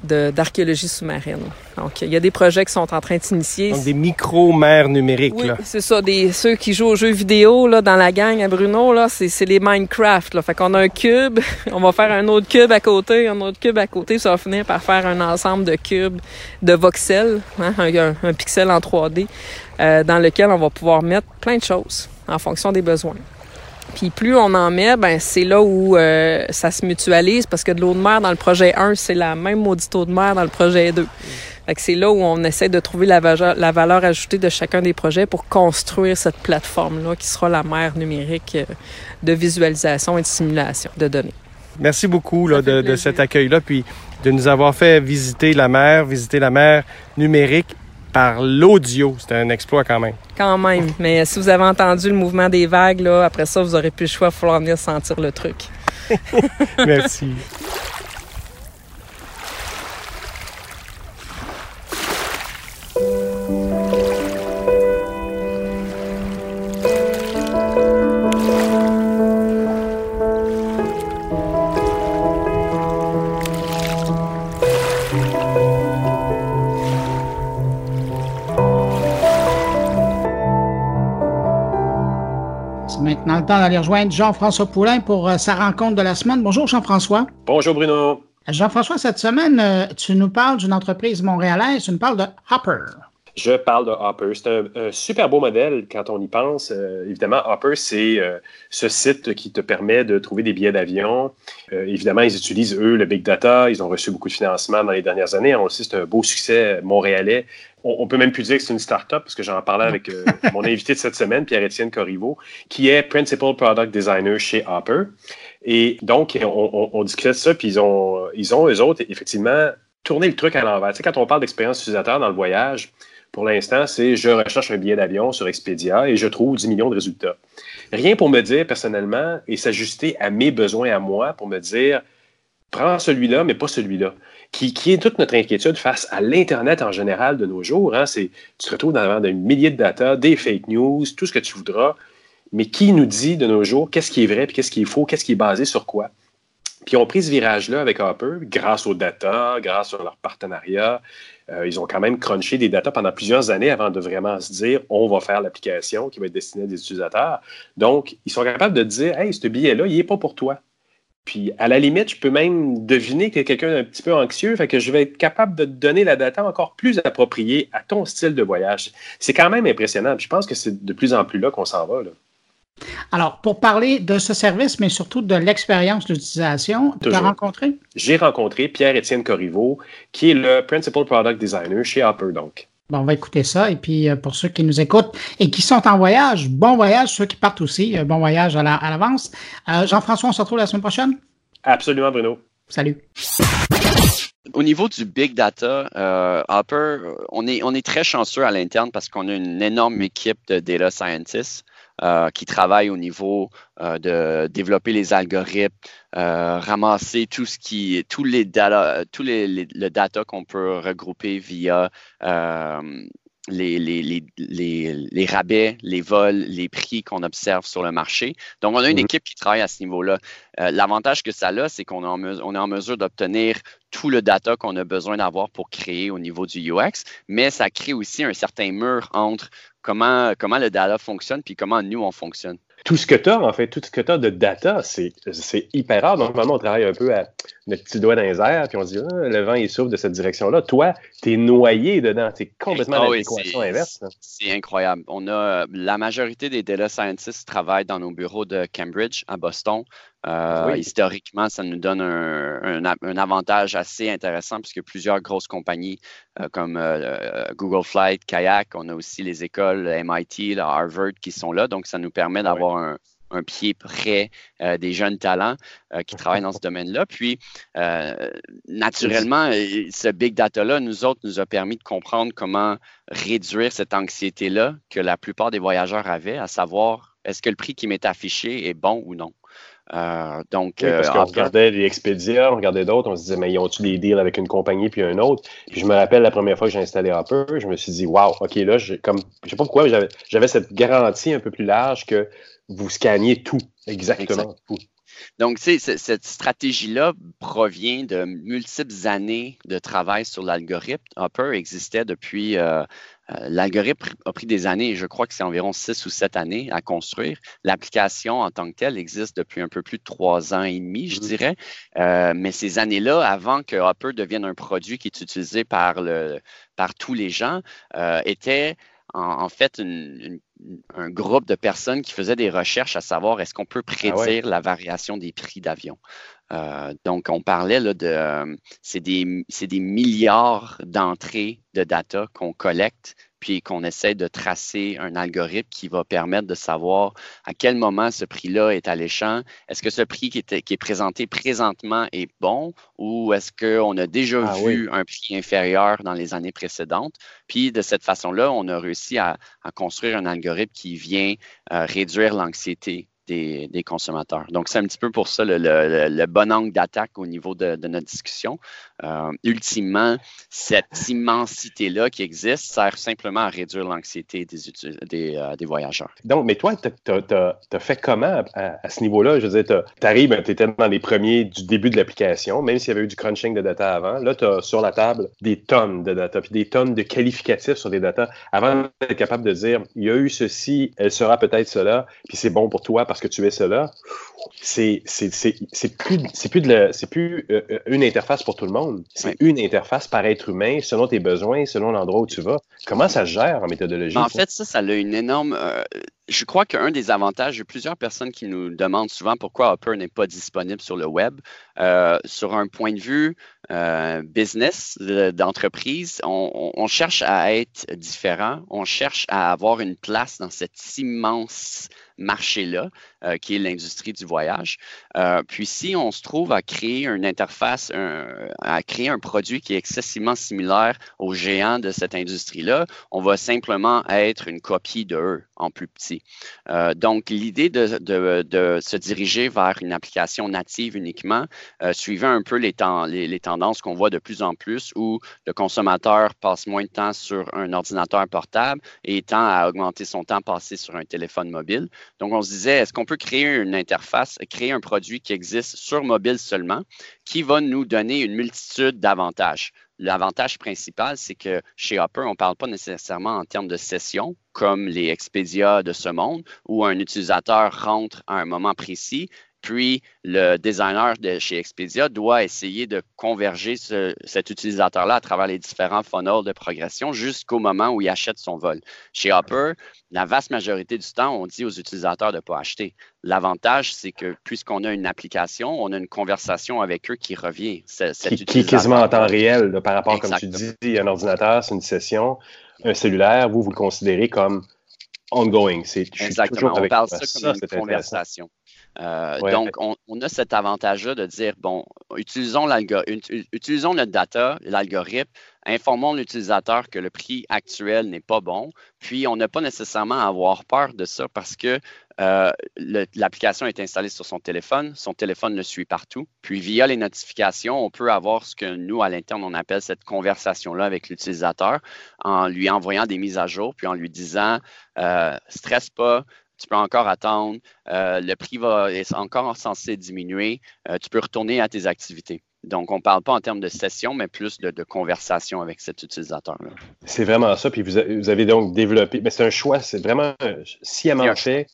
d'archéologie sous-marine. Donc, il y a des projets qui sont en train de s'initier.
Donc, des micro-mers numériques,
oui, c'est ça. Des, ceux qui jouent aux jeux vidéo, là, dans la gang à Bruno, là, c'est les Minecraft, là. Fait qu'on a un cube, <laughs> on va faire un autre cube à côté, un autre cube à côté, ça va finir par faire un ensemble de cubes de voxels, hein, un, pixel en 3D, euh, dans lequel on va pouvoir mettre plein de choses en fonction des besoins. Puis plus on en met, ben c'est là où euh, ça se mutualise parce que de l'eau de mer dans le projet 1, c'est la même maudite eau de mer dans le projet 2. c'est là où on essaie de trouver la valeur, la valeur ajoutée de chacun des projets pour construire cette plateforme-là qui sera la mer numérique euh, de visualisation et de simulation de données.
Merci beaucoup là, de, de, cet accueil-là, puis de nous avoir fait visiter la mer, visiter la mer numérique par l'audio. C'était un exploit quand même.
Quand même. Mais si vous avez entendu le mouvement des vagues, là, après ça, vous aurez plus le choix, il falloir venir sentir le truc. <laughs>
Merci.
Maintenant le temps d'aller rejoindre Jean-François Poulain pour euh, sa rencontre de la semaine. Bonjour Jean-François.
Bonjour Bruno.
Jean-François, cette semaine, euh, tu nous parles d'une entreprise montréalaise, tu nous parles de Hopper.
Je parle de Hopper. C'est un, super beau modèle quand on y pense. Euh, évidemment, Hopper, c'est ce site qui te permet de trouver des billets d'avion. évidemment, ils utilisent, eux, le big data. Ils ont reçu beaucoup de financement dans les dernières années. On le sait, c'est un beau succès montréalais on, peut même plus dire que c'est une start-up, parce que j'en parlais avec euh, <laughs> mon invité de cette semaine, Pierre-Étienne Corriveau, qui est Principal Product Designer chez Hopper. Et donc, on, on, discutait de ça, puis ils ont, ils ont, eux autres, effectivement, tourné le truc à l'envers. Tu sais, quand on parle d'expérience utilisateur dans le voyage, pour l'instant, c'est je recherche un billet d'avion sur Expedia et je trouve 10 millions de résultats. Rien pour me dire personnellement et s'ajuster à mes besoins à moi pour me dire prends celui-là, mais pas celui-là qui, est toute notre inquiétude face à l'Internet en général de nos jours. Hein, c'est, tu te retrouves dans des milliers de data, des fake news, tout ce que tu voudras, mais qui nous dit de nos jours qu'est-ce qui est vrai, puis qu'est-ce qui est faux, qu'est-ce qui est basé sur quoi? Puis ils ont pris ce virage-là avec Hopper grâce aux data, grâce à leur partenariat. Euh, ils ont quand même crunché des data pendant plusieurs années avant de vraiment se dire on va faire l'application qui va être destinée à des utilisateurs. Donc, ils sont capables de dire hey, ce billet-là, il n'est pas pour toi. Puis à la limite, je peux même deviner que quelqu'un est un petit peu anxieux, fait que je vais être capable de te donner la data encore plus appropriée à ton style de voyage. C'est quand même impressionnant. je pense que c'est de plus en plus là qu'on s'en va.
Alors, pour parler de ce service, mais surtout de l'expérience d'utilisation, tu as rencontré?
J'ai rencontré Pierre-Étienne Corriveau, qui est le Principal Product Designer chez Hopper, donc.
Bon, on va écouter ça. Et puis, euh, pour ceux qui nous écoutent et qui sont en voyage, bon voyage. Ceux qui partent aussi, euh, bon voyage à l'avance. Euh, Jean-François, on se retrouve la semaine prochaine?
Absolument, Bruno.
Salut.
Au niveau du big data, euh, Hopper, on est, on est très chanceux à l'interne parce qu'on a une énorme équipe de data scientists euh, qui travaillent au niveau euh, de développer les algorithmes, euh, ramasser tout ce qui, tous les data, tous les, le data qu'on peut regrouper via les, les, les, les, rabais, les vols, les prix qu'on observe sur le marché. Donc, on a une mhm. équipe qui travaille à ce niveau-là. L'avantage que ça a, c'est qu'on est, en mesure d'obtenir tout le data qu'on a besoin d'avoir pour créer au niveau du UX, mais ça crée aussi un certain mur entre comment, comment le data fonctionne puis comment nous, on fonctionne
tout ce que tu as, en fait, tout ce que tu as de data, c'est hyper rare. Donc, normalement, on travaille un peu à notre petit doigt dans les airs, puis on se dit, ah, le vent, il souffle de cette direction-là. Toi, tu es noyé dedans. Tu es complètement dans ah l'équation inverse.
C'est incroyable. On a, la majorité des data scientists travaillent dans nos bureaux de Cambridge, à Boston. Euh, historiquement, ça nous donne un, avantage assez intéressant puisque plusieurs grosses compagnies euh, comme euh, Google Flight, Kayak, on a aussi les écoles MIT, Harvard qui sont là. Donc, ça nous permet d'avoir un, pied près des jeunes talents qui travaillent dans ce domaine-là. Puis, naturellement, ce big data-là, nous autres, nous a permis de comprendre comment réduire cette anxiété-là que la plupart des voyageurs avaient, à savoir est-ce que le prix qui m'est affiché est bon ou non?
Euh, donc, parce euh, qu'on regardait les Expedia, on regardait d'autres, on se disait, mais ils ont-tu des deals avec une compagnie puis un autre? Puis je me rappelle la première fois que j'ai installé Hopper, je me suis dit, waouh, OK, là, comme, je sais pas pourquoi, j'avais cette garantie un peu plus large que vous scanniez tout, exactement tout.
Donc, cette stratégie-là provient de multiples années de travail sur l'algorithme. Hopper existait depuis. Euh, euh, l'algorithme a pris des années, je crois que c'est environ six ou sept années à construire. L'application en tant que telle existe depuis un peu plus de trois ans et demi, je mm-hmm. dirais. Euh, mais ces années-là, avant que Hopper devienne un produit qui est utilisé par, le, par tous les gens, étaient en, fait un groupe de personnes qui faisaient des recherches à savoir est-ce qu'on peut ah prédire la variation des prix d'avion. Euh, donc, on parlait là, de, euh, c'est des, des, milliards d'entrées de data qu'on collecte puis qu'on essaie de tracer un algorithme qui va permettre de savoir à quel moment ce prix-là est alléchant. Est-ce que ce prix qui est, qui est, présenté présentement est bon ou est-ce qu'on a déjà ah vu un prix inférieur dans les années précédentes? Puis de cette façon-là, on a réussi à, construire un algorithme qui vient euh, réduire l'anxiété des, consommateurs. Donc, c'est un petit peu pour ça le, bon angle d'attaque au niveau de, notre discussion. Euh, ultimement, cette immensité-là qui existe sert simplement à réduire l'anxiété des, euh, voyageurs.
Donc, mais toi, tu as, fait comment à, ce niveau-là? Je veux dire, tu arrives, tu étais dans les premiers du début de l'application, même s'il y avait eu du crunching de data avant. Là, tu as sur la table des tonnes de data, puis des tonnes de qualificatifs sur des data avant d'être capable de dire, il y a eu ceci, elle sera peut-être cela, puis c'est bon pour toi parce que tu es cela, c'est plus, plus, de plus euh, euh, une interface pour tout le monde. C'est une interface par être humain, selon tes besoins, selon l'endroit où tu vas. Comment ça se gère en méthodologie?
En fait, ça, ça a une énorme. Euh, je crois qu'un des avantages, il y a plusieurs personnes qui nous demandent souvent pourquoi Hopper n'est pas disponible sur le web. sur un point de vue business d'entreprise, on, cherche à être différent, on cherche à avoir une place dans cette immense marché-là, euh, qui est l'industrie du voyage. Euh, puis si on se trouve à créer une interface, à créer un produit qui est excessivement similaire aux géants de cette industrie-là, on va simplement être une copie d'eux en plus petit. Euh, donc, l'idée de, se diriger vers une application native uniquement suivait un peu les, tendances qu'on voit de plus en plus où le consommateur passe moins de temps sur un ordinateur portable et tend à augmenter son temps passé sur un téléphone mobile. Donc, on se disait, est-ce qu'on peut créer une interface, créer un produit qui existe sur mobile seulement, qui va nous donner une multitude d'avantages? L'avantage principal, c'est que chez Hopper, on ne parle pas nécessairement en termes de session, comme les Expedia de ce monde, où un utilisateur rentre à un moment précis, puis, le designer de chez Expedia doit essayer de converger cet utilisateur-là à travers les différents funnels de progression jusqu'au moment où il achète son vol. Chez Hopper, la vaste majorité du temps, on dit aux utilisateurs de ne pas acheter. L'avantage, c'est que puisqu'on a une application, on a une conversation avec eux qui revient.
qui, qui, est quasiment en temps réel par rapport, comme tu dis, un ordinateur, c'est une session, un cellulaire, vous, vous le considérez comme ongoing.
Exactement. On parle ça comme une conversation. Euh, donc, on, a cet avantage-là de dire, bon, utilisons, utilisons notre data, l'algorithme, informons l'utilisateur que le prix actuel n'est pas bon, puis on n'a pas nécessairement à avoir peur de ça parce que euh, l'application est installée sur son téléphone, son téléphone le suit partout, puis via les notifications, on peut avoir ce que nous, à l'interne, on appelle cette conversation-là avec l'utilisateur en lui envoyant des mises à jour, puis en lui disant, euh, stresse pas, tu peux encore attendre, euh, le prix va, est encore censé diminuer, euh, tu peux retourner à tes activités. Donc, on ne parle pas en termes de session, mais plus de, conversation avec cet utilisateur-là.
C'est vraiment ça. Puis vous, avez donc développé, mais c'est un choix, c'est vraiment sciemment fait.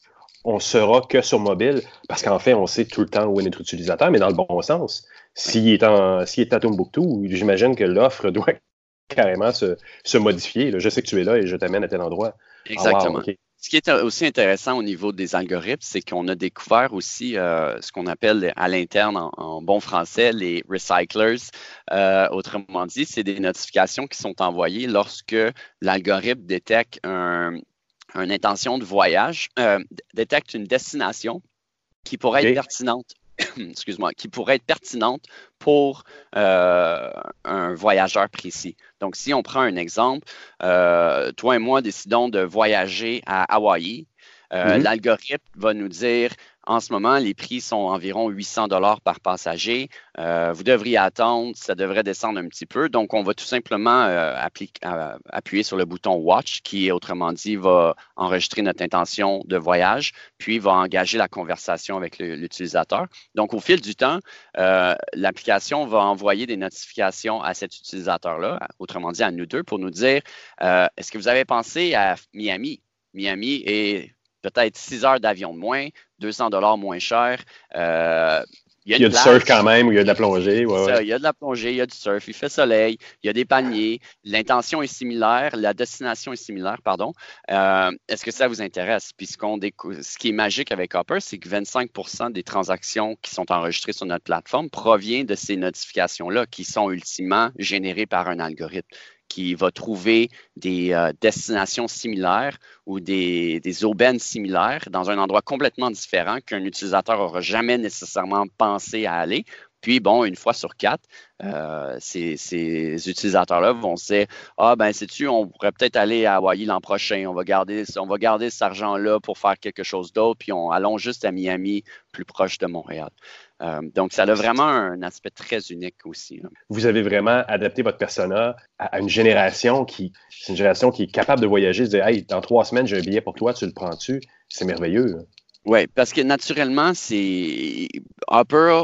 On ne sera que sur mobile, parce qu'en fait, on sait tout le temps où est notre utilisateur, mais dans le bon sens. S'il est, en, s'il est à Tombouctou, j'imagine que l'offre doit <laughs> carrément se, modifier. Je sais que tu es là et je t'amène à tel endroit.
Ah, Exactement. Ce qui est aussi intéressant au niveau des algorithmes, c'est qu'on a découvert aussi euh, ce qu'on appelle à l'interne en, bon français les recyclers. Euh, autrement dit, c'est des notifications qui sont envoyées lorsque l'algorithme détecte un, une intention de voyage, euh, détecte une destination qui pourrait être pertinente <coughs> excuse-moi, qui pourrait être pertinente pour euh, un voyageur précis. Donc, si on prend un exemple, euh, toi et moi décidons de voyager à Hawaï. Euh, mm-hmm. L'algorithme va nous dire en ce moment, les prix sont environ 800 dollars par passager. Euh, vous devriez attendre, ça devrait descendre un petit peu. Donc, on va tout simplement euh, appuyer sur le bouton Watch, qui, autrement dit, va enregistrer notre intention de voyage, puis va engager la conversation avec l'utilisateur. Donc, au fil du temps, euh, l'application va envoyer des notifications à cet utilisateur-là, autrement dit à nous deux, pour nous dire est-ce que vous avez pensé à Miami? Miami est peut-être 6 heures d'avion de moins, 200 dollars moins cher.
Euh, il y a, du surf quand même, ou il y a de la plongée.
Il y a de la plongée, il y a du surf, il fait soleil, il y a des palmiers, l'intention est similaire, la destination est similaire, pardon. Euh, est-ce que ça vous intéresse? Puis ce, qui est magique avec Hopper, c'est que 25% des transactions qui sont enregistrées sur notre plateforme proviennent de ces notifications-là qui sont ultimement générées par un algorithme qui va trouver des euh, destinations similaires ou des, aubaines similaires dans un endroit complètement différent qu'un utilisateur n'aura jamais nécessairement pensé à aller. Puis, bon, une fois sur quatre, euh, ces, utilisateurs-là vont se dire Ah, ben, sais-tu, on pourrait peut-être aller à Hawaii l'an prochain. On va garder, on va garder cet argent-là pour faire quelque chose d'autre, puis on allons juste à Miami, plus proche de Montréal. Euh, donc, ça a vraiment un aspect très unique aussi.
Vous avez vraiment adapté votre persona à, une génération qui, c'est une génération qui est capable de voyager, de dire, hey, dans trois semaines, j'ai un billet pour toi, tu le prends-tu? C'est merveilleux.
Oui, parce que naturellement, c'est Hopper,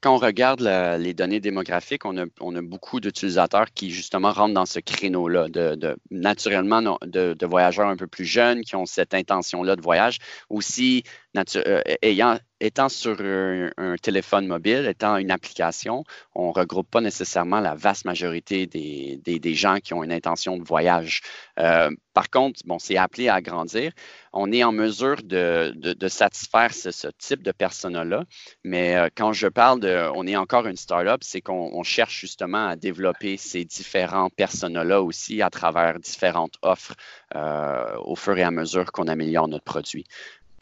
quand on regarde les données démographiques, on a, on a beaucoup d'utilisateurs qui justement rentrent dans ce créneau-là, de, de, naturellement de, de, voyageurs un peu plus jeunes qui ont cette intention-là de voyage. Aussi, euh, ayant, étant sur un, téléphone mobile, étant une application, on ne regroupe pas nécessairement la vaste majorité des, gens qui ont une intention de voyage. Euh, par contre, bon, c'est appelé à grandir. On est en mesure de, satisfaire ce, type de persona-là. Mais euh, quand je parle de, on est encore une startup, c'est qu'on cherche justement à développer ces différents personas-là aussi à travers différentes offres au fur et à mesure qu'on améliore notre produit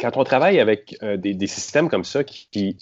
quand on travaille avec euh, des, systèmes comme ça, qui,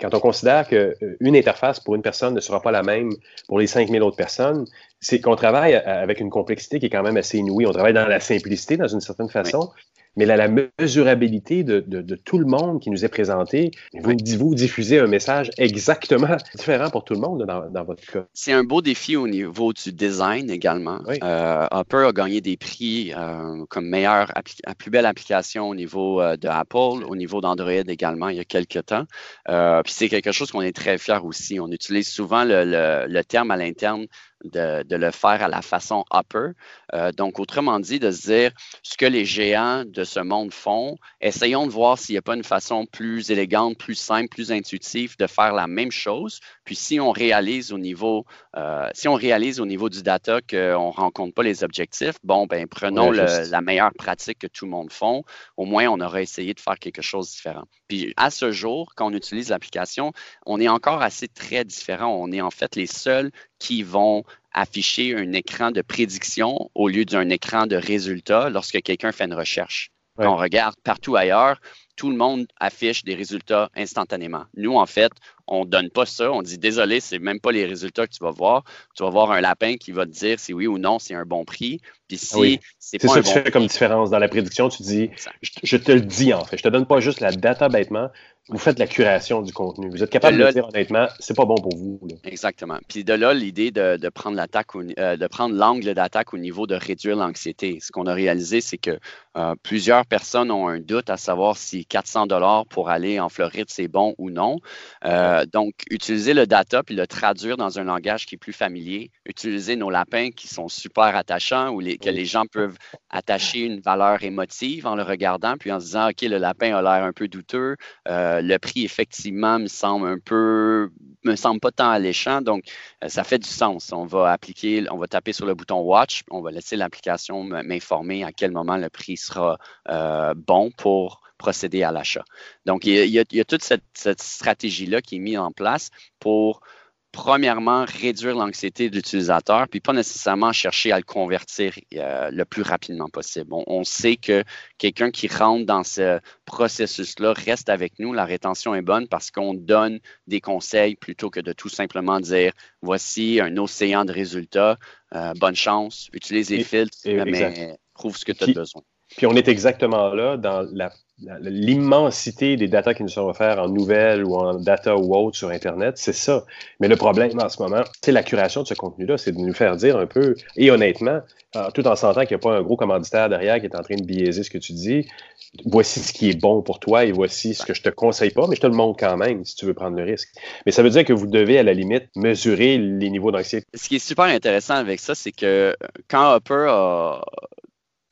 quand on considère qu'une euh, interface pour une personne ne sera pas la même pour les 5000 autres personnes, c'est qu'on travaille avec une complexité qui est quand même assez inouïe. On travaille dans la simplicité, dans une certaine façon, mais la, la mesurabilité de, de, tout le monde qui nous est présenté, vous, vous diffusez un message exactement <laughs> différent pour tout le monde dans, dans votre cas.
C'est un beau défi au niveau du design également. Euh, Hopper a gagné des prix euh, comme meilleure, plus belle application au niveau euh, de Apple, au niveau d'Android également il y a quelques temps. Euh, puis c'est quelque chose qu'on est très fiers aussi. On utilise souvent le, le, le terme à l'interne de, le faire à la façon upper. Euh, donc, autrement dit, de se dire ce que les géants de ce monde font, essayons de voir s'il n'y a pas une façon plus élégante, plus simple, plus intuitive de faire la même chose. Puis, si on réalise au niveau, euh, si on réalise au niveau du data qu'on ne rencontre pas les objectifs, bon, ben prenons la meilleure pratique que tout le monde font. Au moins, on aura essayé de faire quelque chose de différent. Puis, à ce jour, quand on utilise l'application, on est encore assez très différent. On est en fait les seuls qui vont afficher un écran de prédiction au lieu d'un écran de résultat lorsque quelqu'un fait une recherche. Quand on regarde partout ailleurs, tout le monde affiche des résultats instantanément. Nous, en fait, on ne donne pas ça. On dit désolé, ce n'est même pas les résultats que tu vas voir. Tu vas voir un lapin qui va te dire si oui ou non c'est un bon prix. Puis si
c'est pas ça que tu fais comme différence dans la prédiction. Tu dis, je, te le dis en fait. Je te donne pas juste la data bêtement vous faites la curation du contenu. Vous êtes capable de, dire honnêtement, c'est pas bon pour vous.
Exactement. Puis de là, l'idée de, prendre l'attaque, euh, de prendre l'angle d'attaque au niveau de réduire l'anxiété. Ce qu'on a réalisé, c'est que euh, plusieurs personnes ont un doute à savoir si 400 dollars pour aller en Floride, c'est bon ou non. Euh, donc, utiliser le data puis le traduire dans un langage qui est plus familier. Utiliser nos lapins qui sont super attachants ou les, que les gens peuvent attacher une valeur émotive en le regardant puis en se disant, OK, le lapin a l'air un peu douteux. Euh, le prix, effectivement, me semble un peu, me semble pas tant alléchant. Donc, euh, ça fait du sens. On va appliquer, on va taper sur le bouton Watch, on va laisser l'application m'informer à quel moment le prix sera euh, bon pour procéder à l'achat. Donc, il y, a, toute cette stratégie-là qui est mise en place pour premièrement, réduire l'anxiété de l'utilisateur, puis pas nécessairement chercher à le convertir euh, le plus rapidement possible. On, sait que quelqu'un qui rentre dans ce processus-là reste avec nous. La rétention est bonne parce qu'on donne des conseils plutôt que de tout simplement dire voici un océan de résultats, euh, bonne chance, utilise les filtres, mais prouve ce que tu as besoin.
Puis on est exactement là dans l'immensité des data qui nous sont offerts en nouvelles ou en data ou autre sur Internet, c'est ça. Mais le problème en ce moment, c'est la curation de ce contenu-là, c'est de nous faire dire un peu, et honnêtement, tout en sentant qu'il n'y a pas un gros commanditaire derrière qui est en train de biaiser ce que tu dis, voici ce qui est bon pour toi et voici ce que je te conseille pas, mais je te le montre quand même si tu veux prendre le risque. Mais ça veut dire que vous devez, à la limite, mesurer les niveaux d'anxiété.
Ce qui est super intéressant avec ça, c'est que quand Hopper a,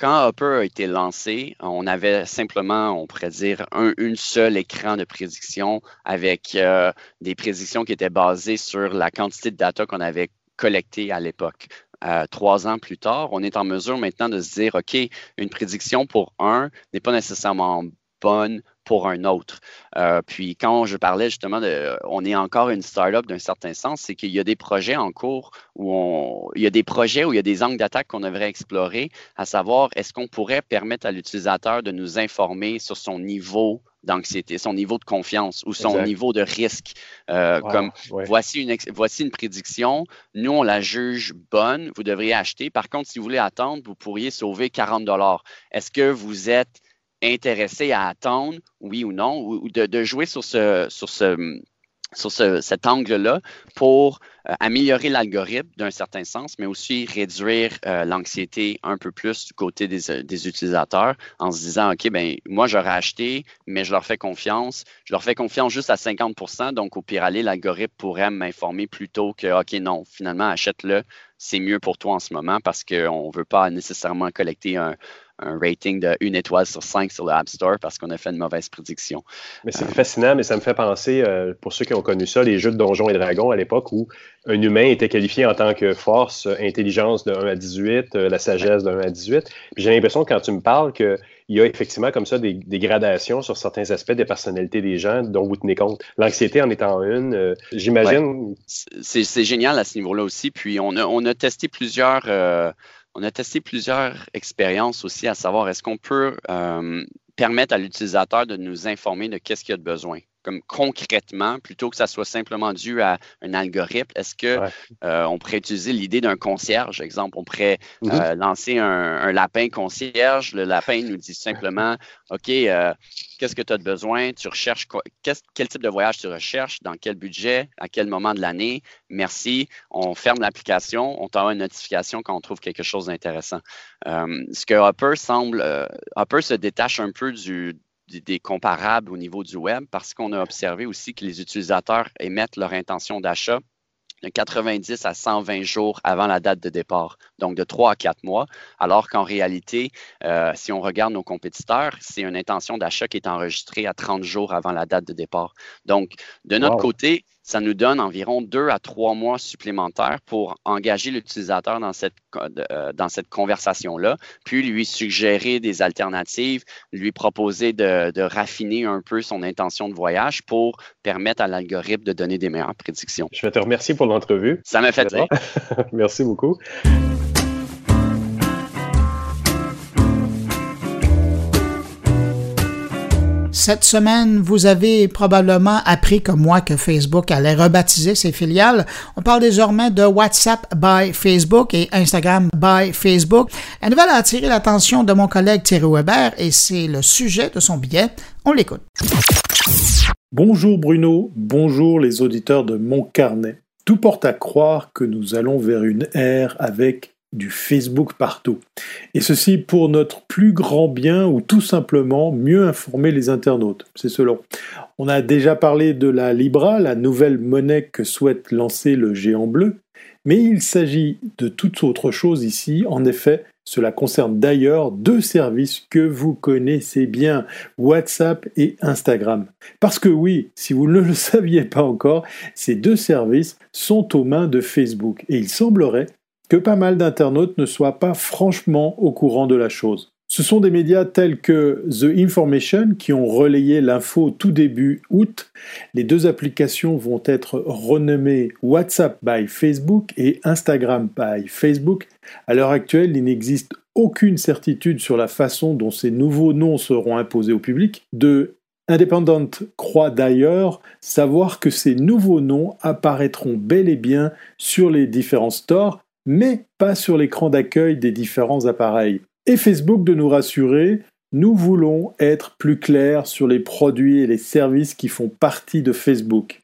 quand Hopper a été lancé, on avait simplement, on pourrait dire, un une seul écran de prédiction avec euh, des prédictions qui étaient basées sur la quantité de data qu'on avait collecté à l'époque. Euh, trois ans plus tard, on est en mesure maintenant de se dire, OK, une prédiction pour un n'est pas nécessairement bonne pour un autre. Euh, puis quand je parlais justement de, on est encore une startup d'un certain sens, c'est qu'il y a des projets en cours où on, il y a des projets où il y a des angles d'attaque qu'on devrait explorer, à savoir est-ce qu'on pourrait permettre à l'utilisateur de nous informer sur son niveau d'anxiété, son niveau de confiance ou son niveau de risque? Euh, comme voici, une voici une prédiction, nous on la juge bonne, vous devriez acheter. Par contre, si vous voulez attendre, vous pourriez sauver 40 dollars. Est-ce que vous êtes intéressé à attendre, oui ou non, ou, de, jouer sur ce, sur ce, sur cet angle-là pour euh, améliorer l'algorithme d'un certain sens, mais aussi réduire euh, l'anxiété un peu plus du côté des, euh, des, utilisateurs en se disant, OK, ben moi, j'aurais acheté, mais je leur fais confiance. Je leur fais confiance juste à 50% donc au pire aller, l'algorithme pourrait m'informer plutôt que, OK, non, finalement, achète-le, c'est mieux pour toi en ce moment parce qu'on ne veut pas nécessairement collecter un, un rating de 1 étoile sur 5 sur le App Store parce qu'on a fait une mauvaise prédiction.
Mais c'est fascinant, mais ça me fait penser, euh, pour ceux qui ont connu ça, les jeux de Donjons et Dragons à l'époque où un humain était qualifié en tant que force, euh, intelligence de 1 à 18, euh, la sagesse de 1 à 18. J'ai l'impression, quand tu me parles, qu'il y a effectivement comme ça des, gradations sur certains aspects des personnalités des gens dont vous tenez compte. L'anxiété en étant une, j'imagine.
C'est génial à ce niveau-là aussi. Puis on a, on a testé plusieurs on a testé plusieurs expériences aussi à savoir est-ce qu'on peut euh, permettre à l'utilisateur de nous informer de qu'est-ce qu'il a de besoin comme concrètement, plutôt que ça soit simplement dû à un algorithme, est-ce que euh, on pourrait utiliser l'idée d'un concierge, exemple, on pourrait mhm. euh, lancer un, lapin concierge, le lapin nous dit simplement, OK, euh, qu'est-ce que tu as de besoin, tu recherches quel type de voyage tu recherches, dans quel budget, à quel moment de l'année, merci, on ferme l'application, on t'envoie une notification quand on trouve quelque chose d'intéressant. ce que Hopper semble, Hopper se détache un peu du des comparables au niveau du web parce qu'on a observé aussi que les utilisateurs émettent leur intention d'achat de 90 à 120 jours avant la date de départ, donc de 3 à 4 mois, alors qu'en réalité, euh, si on regarde nos compétiteurs, c'est une intention d'achat qui est enregistrée à 30 jours avant la date de départ. Donc, de notre côté, ça nous donne environ deux à trois mois supplémentaires pour engager l'utilisateur dans cette, euh, dans cette conversation-là, puis lui suggérer des alternatives, lui proposer de, de, raffiner un peu son intention de voyage pour permettre à l'algorithme de donner des meilleures prédictions.
Je vais te remercier pour l'entrevue.
Ça m'a fait plaisir. <laughs>
Merci beaucoup.
Cette semaine, vous avez probablement appris comme moi que Facebook allait rebaptiser ses filiales. On parle désormais de WhatsApp by Facebook et Instagram by Facebook. La nouvelle a attiré l'attention de mon collègue Thierry Weber et c'est le sujet de son billet. On l'écoute.
Bonjour Bruno, bonjour les auditeurs de mon carnet. Tout porte à croire que nous allons vers une ère avec du Facebook partout. Et ceci pour notre plus grand bien ou tout simplement mieux informer les internautes. C'est selon. On a déjà parlé de la Libra, la nouvelle monnaie que souhaite lancer le géant bleu, mais il s'agit de toute autre chose ici. En effet, cela concerne d'ailleurs deux services que vous connaissez bien, WhatsApp et Instagram. Parce que oui, si vous ne le <laughs> saviez pas encore, ces deux services sont aux mains de Facebook et il semblerait que pas mal d'internautes ne soient pas franchement au courant de la chose. Ce sont des médias tels que The Information qui ont relayé l'info tout début août. Les deux applications vont être renommées WhatsApp by Facebook et Instagram by Facebook. À l'heure actuelle, il n'existe aucune certitude sur la façon dont ces nouveaux noms seront imposés au public. De Independent croit d'ailleurs savoir que ces nouveaux noms apparaîtront bel et bien sur les différents stores mais pas sur l'écran d'accueil des différents appareils. Et Facebook de nous rassurer, nous voulons être plus clairs sur les produits et les services qui font partie de Facebook.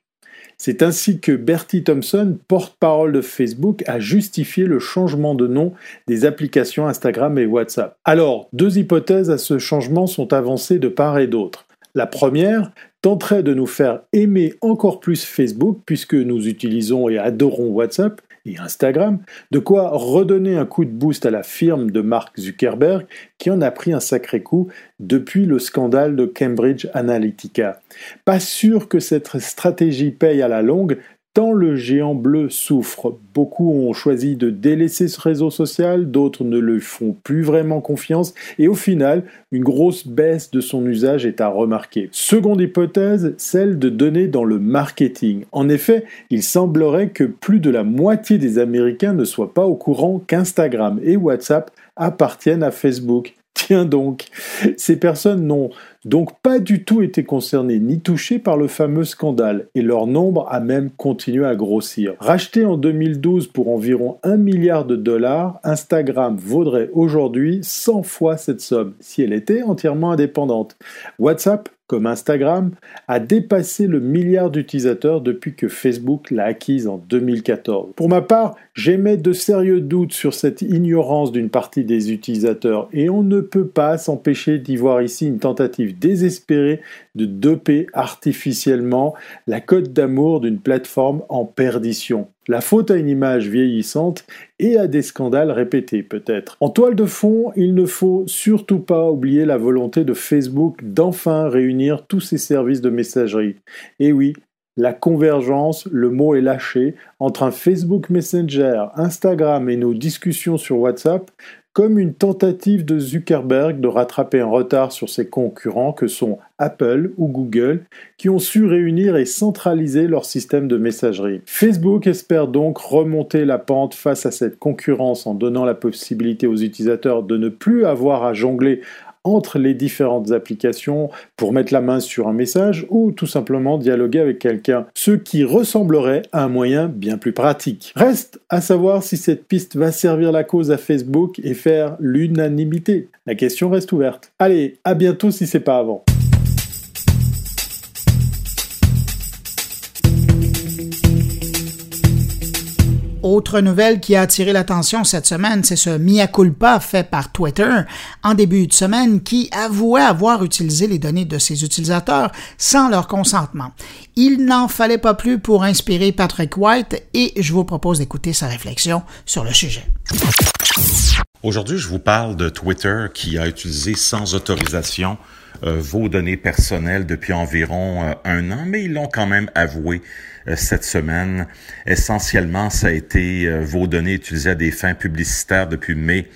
C'est ainsi que Bertie Thompson, porte-parole de Facebook, a justifié le changement de nom des applications Instagram et WhatsApp. Alors, deux hypothèses à ce changement sont avancées de part et d'autre. La première tenterait de nous faire aimer encore plus Facebook puisque nous utilisons et adorons WhatsApp, Instagram, de quoi redonner un coup de boost à la firme de Mark Zuckerberg qui en a pris un sacré coup depuis le scandale de Cambridge Analytica. Pas sûr que cette stratégie paye à la longue, Tant le géant bleu souffre. Beaucoup ont choisi de délaisser ce réseau social, d'autres ne le font plus vraiment confiance, et au final, une grosse baisse de son usage est à remarquer. Seconde hypothèse, celle de données dans le marketing. En effet, il semblerait que plus de la moitié des Américains ne soient pas au courant qu'Instagram et WhatsApp appartiennent à Facebook. Tiens donc, ces personnes n'ont donc pas du tout été concernées ni touchées par le fameux scandale, et leur nombre a même continué à grossir. Racheté en 2012 pour environ 1 milliard de dollars, Instagram vaudrait aujourd'hui 100 fois cette somme, si elle était entièrement indépendante. WhatsApp comme Instagram, a dépassé le milliard d'utilisateurs depuis que Facebook l'a acquise en 2014. Pour ma part, j'émets de sérieux doutes sur cette ignorance d'une partie des utilisateurs et on ne peut pas s'empêcher d'y voir ici une tentative désespérée de doper artificiellement la cote d'amour d'une plateforme en perdition. La faute à une image vieillissante et à des scandales répétés peut-être. En toile de fond, il ne faut surtout pas oublier la volonté de Facebook d'enfin réunir tous ses services de messagerie. Et oui, la convergence, le mot est lâché, entre un Facebook Messenger, Instagram et nos discussions sur WhatsApp, comme une tentative de Zuckerberg de rattraper un retard sur ses concurrents que sont Apple ou Google, qui ont su réunir et centraliser leur système de messagerie. Facebook espère donc remonter la pente face à cette concurrence en donnant la possibilité aux utilisateurs de ne plus avoir à jongler entre les différentes applications pour mettre la main sur un message ou tout simplement dialoguer avec quelqu'un, ce qui ressemblerait à un moyen bien plus pratique. Reste à savoir si cette piste va servir la cause à Facebook et faire l'unanimité. La question reste ouverte. Allez, à bientôt si c'est pas avant.
Autre nouvelle qui a attiré l'attention cette semaine, c'est ce mea culpa fait par Twitter en début de semaine qui avouait avoir utilisé les données de ses utilisateurs sans leur consentement. Il n'en fallait pas plus pour inspirer Patrick White et je vous propose d'écouter sa réflexion sur le sujet.
Aujourd'hui, je vous parle de Twitter qui a utilisé sans autorisation vos données personnelles depuis environ euh, un an, mais ils l'ont quand même avoué euh, cette semaine. Essentiellement, ça a été vos données utilisées à des fins publicitaires depuis mai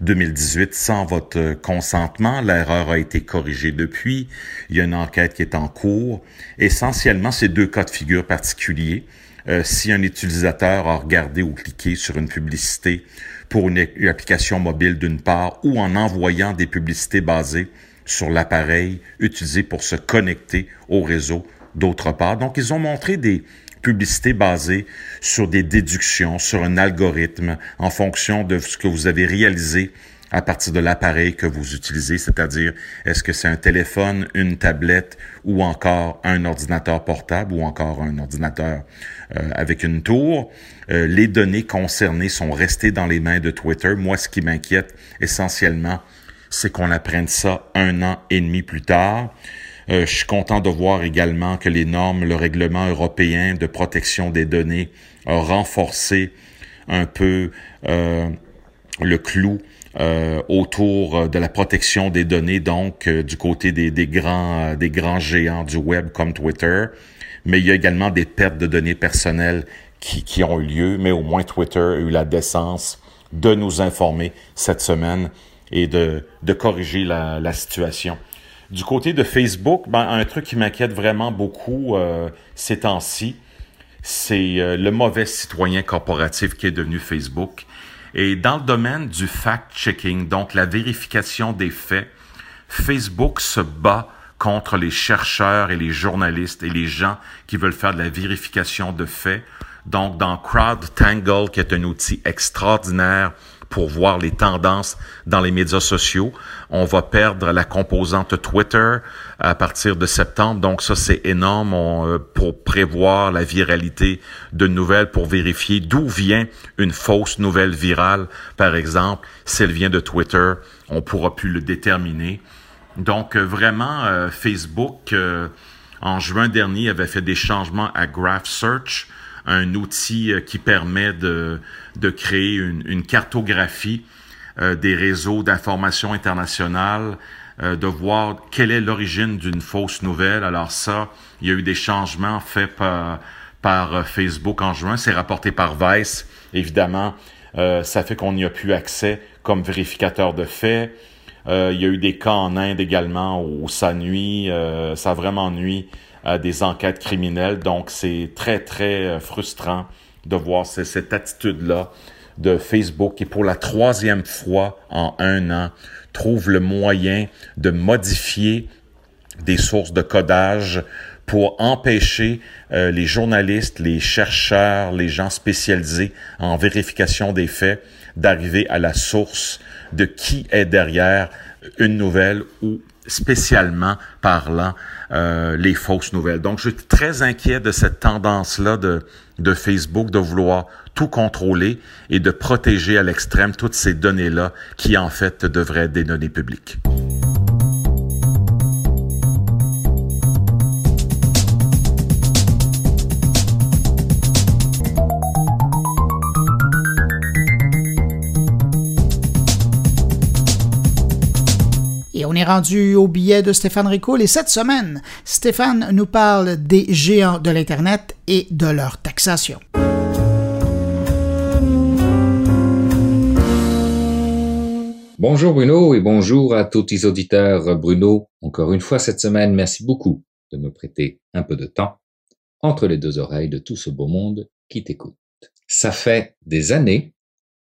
2018 sans votre consentement. L'erreur a été corrigée depuis. Il y a une enquête qui est en cours. Essentiellement, c'est deux cas de figure particuliers. si un utilisateur a regardé ou cliqué sur une publicité pour une application mobile d'une part ou en envoyant des publicités basées sur l'appareil utilisé pour se connecter au réseau d'autre part. Donc, ils ont montré des publicités basées sur des déductions, sur un algorithme en fonction de ce que vous avez réalisé à partir de l'appareil que vous utilisez, c'est-à-dire est-ce que c'est un téléphone, une tablette ou encore un ordinateur portable ou encore un ordinateur euh, avec une tour. Euh, les données concernées sont restées dans les mains de Twitter. Moi, ce qui m'inquiète essentiellement, c'est qu'on apprenne ça un an et demi plus tard. Euh, je suis content de voir également que les normes, le règlement européen de protection des données a renforcé un peu euh, le clou euh, autour de la protection des données, donc du côté des, des grands, des grands géants du web comme Twitter. Mais il y a également des pertes de données personnelles qui, qui ont eu lieu, mais au moins Twitter a eu la décence de nous informer cette semaine et de, de corriger la, la, situation. Du côté de Facebook, ben, un truc qui m'inquiète vraiment beaucoup euh, ces temps-ci, c'est euh, le mauvais citoyen corporatif qui est devenu Facebook. Et dans le domaine du fact-checking, donc la vérification des faits, Facebook se bat contre les chercheurs et les journalistes et les gens qui veulent faire de la vérification de faits. Donc, dans CrowdTangle, qui est un outil extraordinaire pour voir les tendances dans les médias sociaux. On va perdre la composante Twitter à partir de septembre, donc ça c'est énorme euh, pour prévoir la viralité de nouvelles, pour vérifier d'où vient une fausse nouvelle virale, par exemple, si elle vient de Twitter, on pourra plus le déterminer. Donc euh, vraiment, euh, Facebook en juin dernier avait fait des changements à Graph Search un outil euh, qui permet de, de créer une, une cartographie euh, des réseaux d'information internationale, euh, de voir quelle est l'origine d'une fausse nouvelle. Alors ça, il y a eu des changements faits par, par Facebook en juin. C'est rapporté par Vice. Évidemment, ça fait qu'on n'y a plus accès comme vérificateur de faits. il y a eu des cas en Inde également où ça nuit, ça vraiment nuit des enquêtes criminelles. Donc, c'est très, très euh, frustrant de voir cette attitude-là de Facebook qui, pour la troisième fois en un an, trouve le moyen de modifier des sources de codage pour empêcher euh, les journalistes, les chercheurs, les gens spécialisés en vérification des faits d'arriver à la source de qui est derrière une nouvelle ou spécialement parlant euh, les fausses nouvelles. Donc, je suis très inquiet de cette tendance-là de, de Facebook de vouloir tout contrôler et de protéger à l'extrême toutes ces données-là qui, en fait, devraient être des données publiques.
Rendu au billet de Stéphane Ricoul et cette semaine, Stéphane nous parle des géants de l'Internet et de leur taxation.
Bonjour Bruno et bonjour à tous les auditeurs. Bruno, encore une fois cette semaine, merci beaucoup de me prêter un peu de temps entre les deux oreilles de tout ce beau monde qui t'écoute. Ça fait des années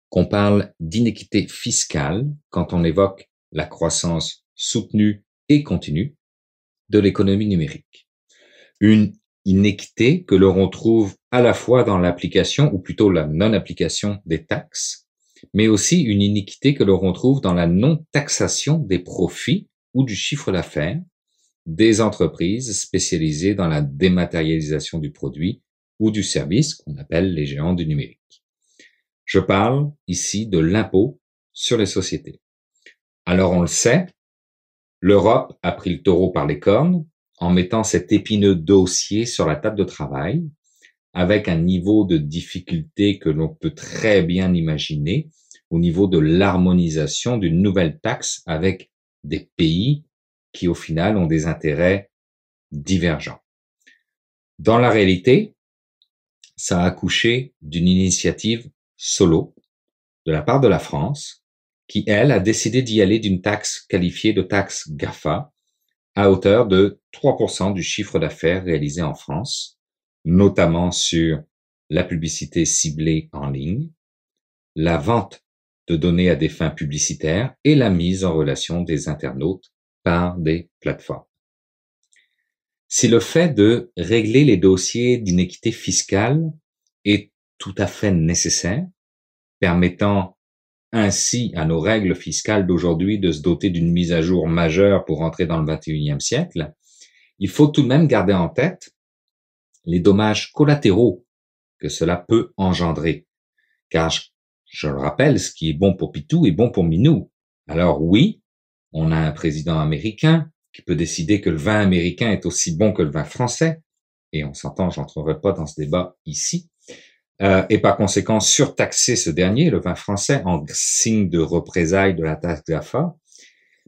qu'on parle d'inéquité fiscale quand on évoque la croissance soutenue et continue de l'économie numérique. Une inéquité que l'on trouve à la fois dans l'application, ou plutôt la non-application des taxes, mais aussi une iniquité que l'on trouve dans la non-taxation des profits ou du chiffre d'affaires des entreprises spécialisées dans la dématérialisation du produit ou du service qu'on appelle les géants du numérique. Je parle ici de l'impôt sur les sociétés. Alors on le sait, L'Europe a pris le taureau par les cornes en mettant cet épineux dossier sur la table de travail avec un niveau de difficulté que l'on peut très bien imaginer au niveau de l'harmonisation d'une nouvelle taxe avec des pays qui au final ont des intérêts divergents. Dans la réalité, ça a accouché d'une initiative solo de la part de la France qui, elle, a décidé d'y aller d'une taxe qualifiée de taxe GAFA à hauteur de 3% du chiffre d'affaires réalisé en France, notamment sur la publicité ciblée en ligne, la vente de données à des fins publicitaires et la mise en relation des internautes par des plateformes. Si le fait de régler les dossiers d'inéquité fiscale est tout à fait nécessaire, permettant ainsi à nos règles fiscales d'aujourd'hui de se doter d'une mise à jour majeure pour entrer dans le 21e siècle, il faut tout de même garder en tête les dommages collatéraux que cela peut engendrer. Car, je, le rappelle, ce qui est bon pour Pitou est bon pour Minou. Alors oui, on a un président américain qui peut décider que le vin américain est aussi bon que le vin français, et on s'entend, j'entrerai pas dans ce débat ici, euh, et par conséquent surtaxer ce dernier, le vin français, en signe de représailles de la taxe GAFA,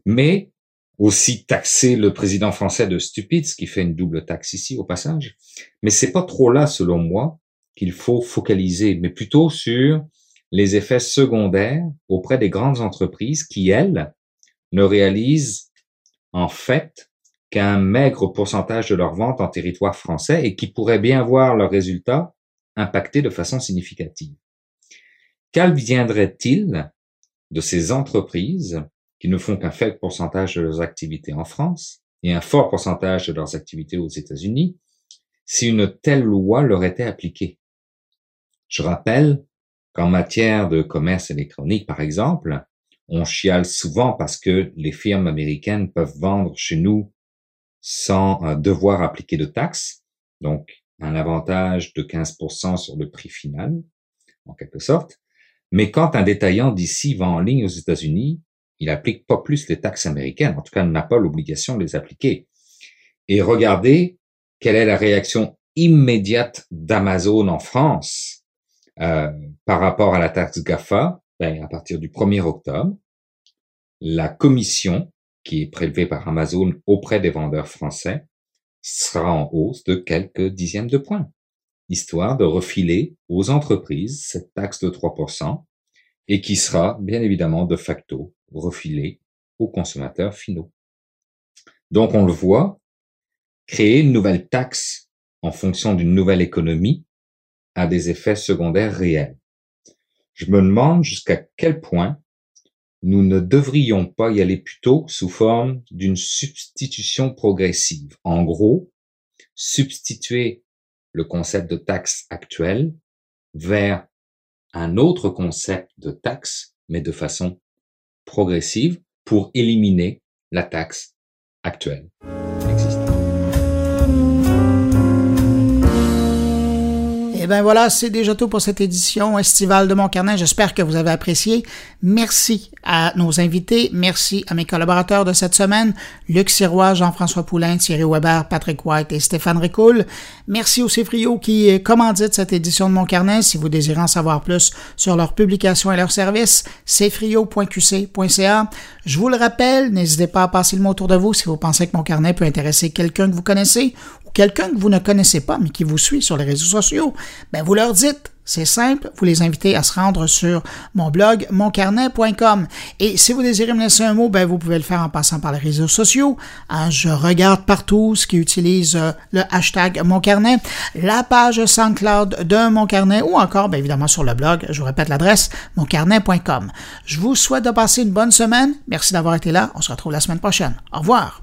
mais aussi taxer le président français de stupide, ce qui fait une double taxe ici au passage. Mais c'est pas trop là, selon moi, qu'il faut focaliser, mais plutôt sur les effets secondaires auprès des grandes entreprises qui, elles, ne réalisent en fait qu'un maigre pourcentage de leurs ventes en territoire français et qui pourraient bien voir leurs résultats impacté de façon significative. Qu'adviendrait-il de ces entreprises qui ne font qu'un faible pourcentage de leurs activités en France et un fort pourcentage de leurs activités aux États-Unis si une telle loi leur était appliquée? Je rappelle qu'en matière de commerce électronique, par exemple, on chiale souvent parce que les firmes américaines peuvent vendre chez nous sans euh, devoir appliquer de taxes, donc un avantage de 15% sur le prix final, en quelque sorte. Mais quand un détaillant d'ici va en ligne aux États-Unis, il applique pas plus les taxes américaines, en tout cas, n'a pas l'obligation de les appliquer. Et regardez quelle est la réaction immédiate d'Amazon en France euh, par rapport à la taxe GAFA. Ben, à partir du 1er octobre, la commission qui est prélevé par Amazon auprès des vendeurs français sera en hausse de quelques dixièmes de points, histoire de refiler aux entreprises cette taxe de 3% et qui sera bien évidemment de facto refilée aux consommateurs finaux. Donc on le voit, créer une nouvelle taxe en fonction d'une nouvelle économie a des effets secondaires réels. Je me demande jusqu'à quel point nous ne devrions pas y aller plutôt sous forme d'une substitution progressive. En gros, substituer le concept de taxe actuel vers un autre concept de taxe, mais de façon progressive pour éliminer la taxe actuelle.
Eh voilà, c'est déjà tout pour cette édition estivale de mon carnet. J'espère que vous avez apprécié. Merci à nos invités. Merci à mes collaborateurs de cette semaine, Luc Sirois, Jean-François Poulain, Thierry Weber, Patrick White et Stéphane Ricoul. Merci aux Cifrio qui commanditent cette édition de mon carnet. Si vous désirez en savoir plus sur leurs publications et leurs services, cfrio.qc.ca. Je vous le rappelle, n'hésitez pas à passer le mot autour de vous si vous pensez que mon carnet peut intéresser quelqu'un que vous connaissez quelqu'un que vous ne connaissez pas mais qui vous suit sur les réseaux sociaux, ben vous leur dites. C'est simple, vous les invitez à se rendre sur mon blog moncarnet.com. Et si vous désirez me laisser un mot, ben vous pouvez le faire en passant par les réseaux sociaux. Hein, je regarde partout ce qui utilise euh, le hashtag moncarnet, la page SoundCloud de Mon Carnet ou encore, bien évidemment, sur le blog. Je vous répète l'adresse moncarnet.com. Je vous souhaite de passer une bonne semaine. Merci d'avoir été là. On se retrouve la semaine prochaine. Au revoir.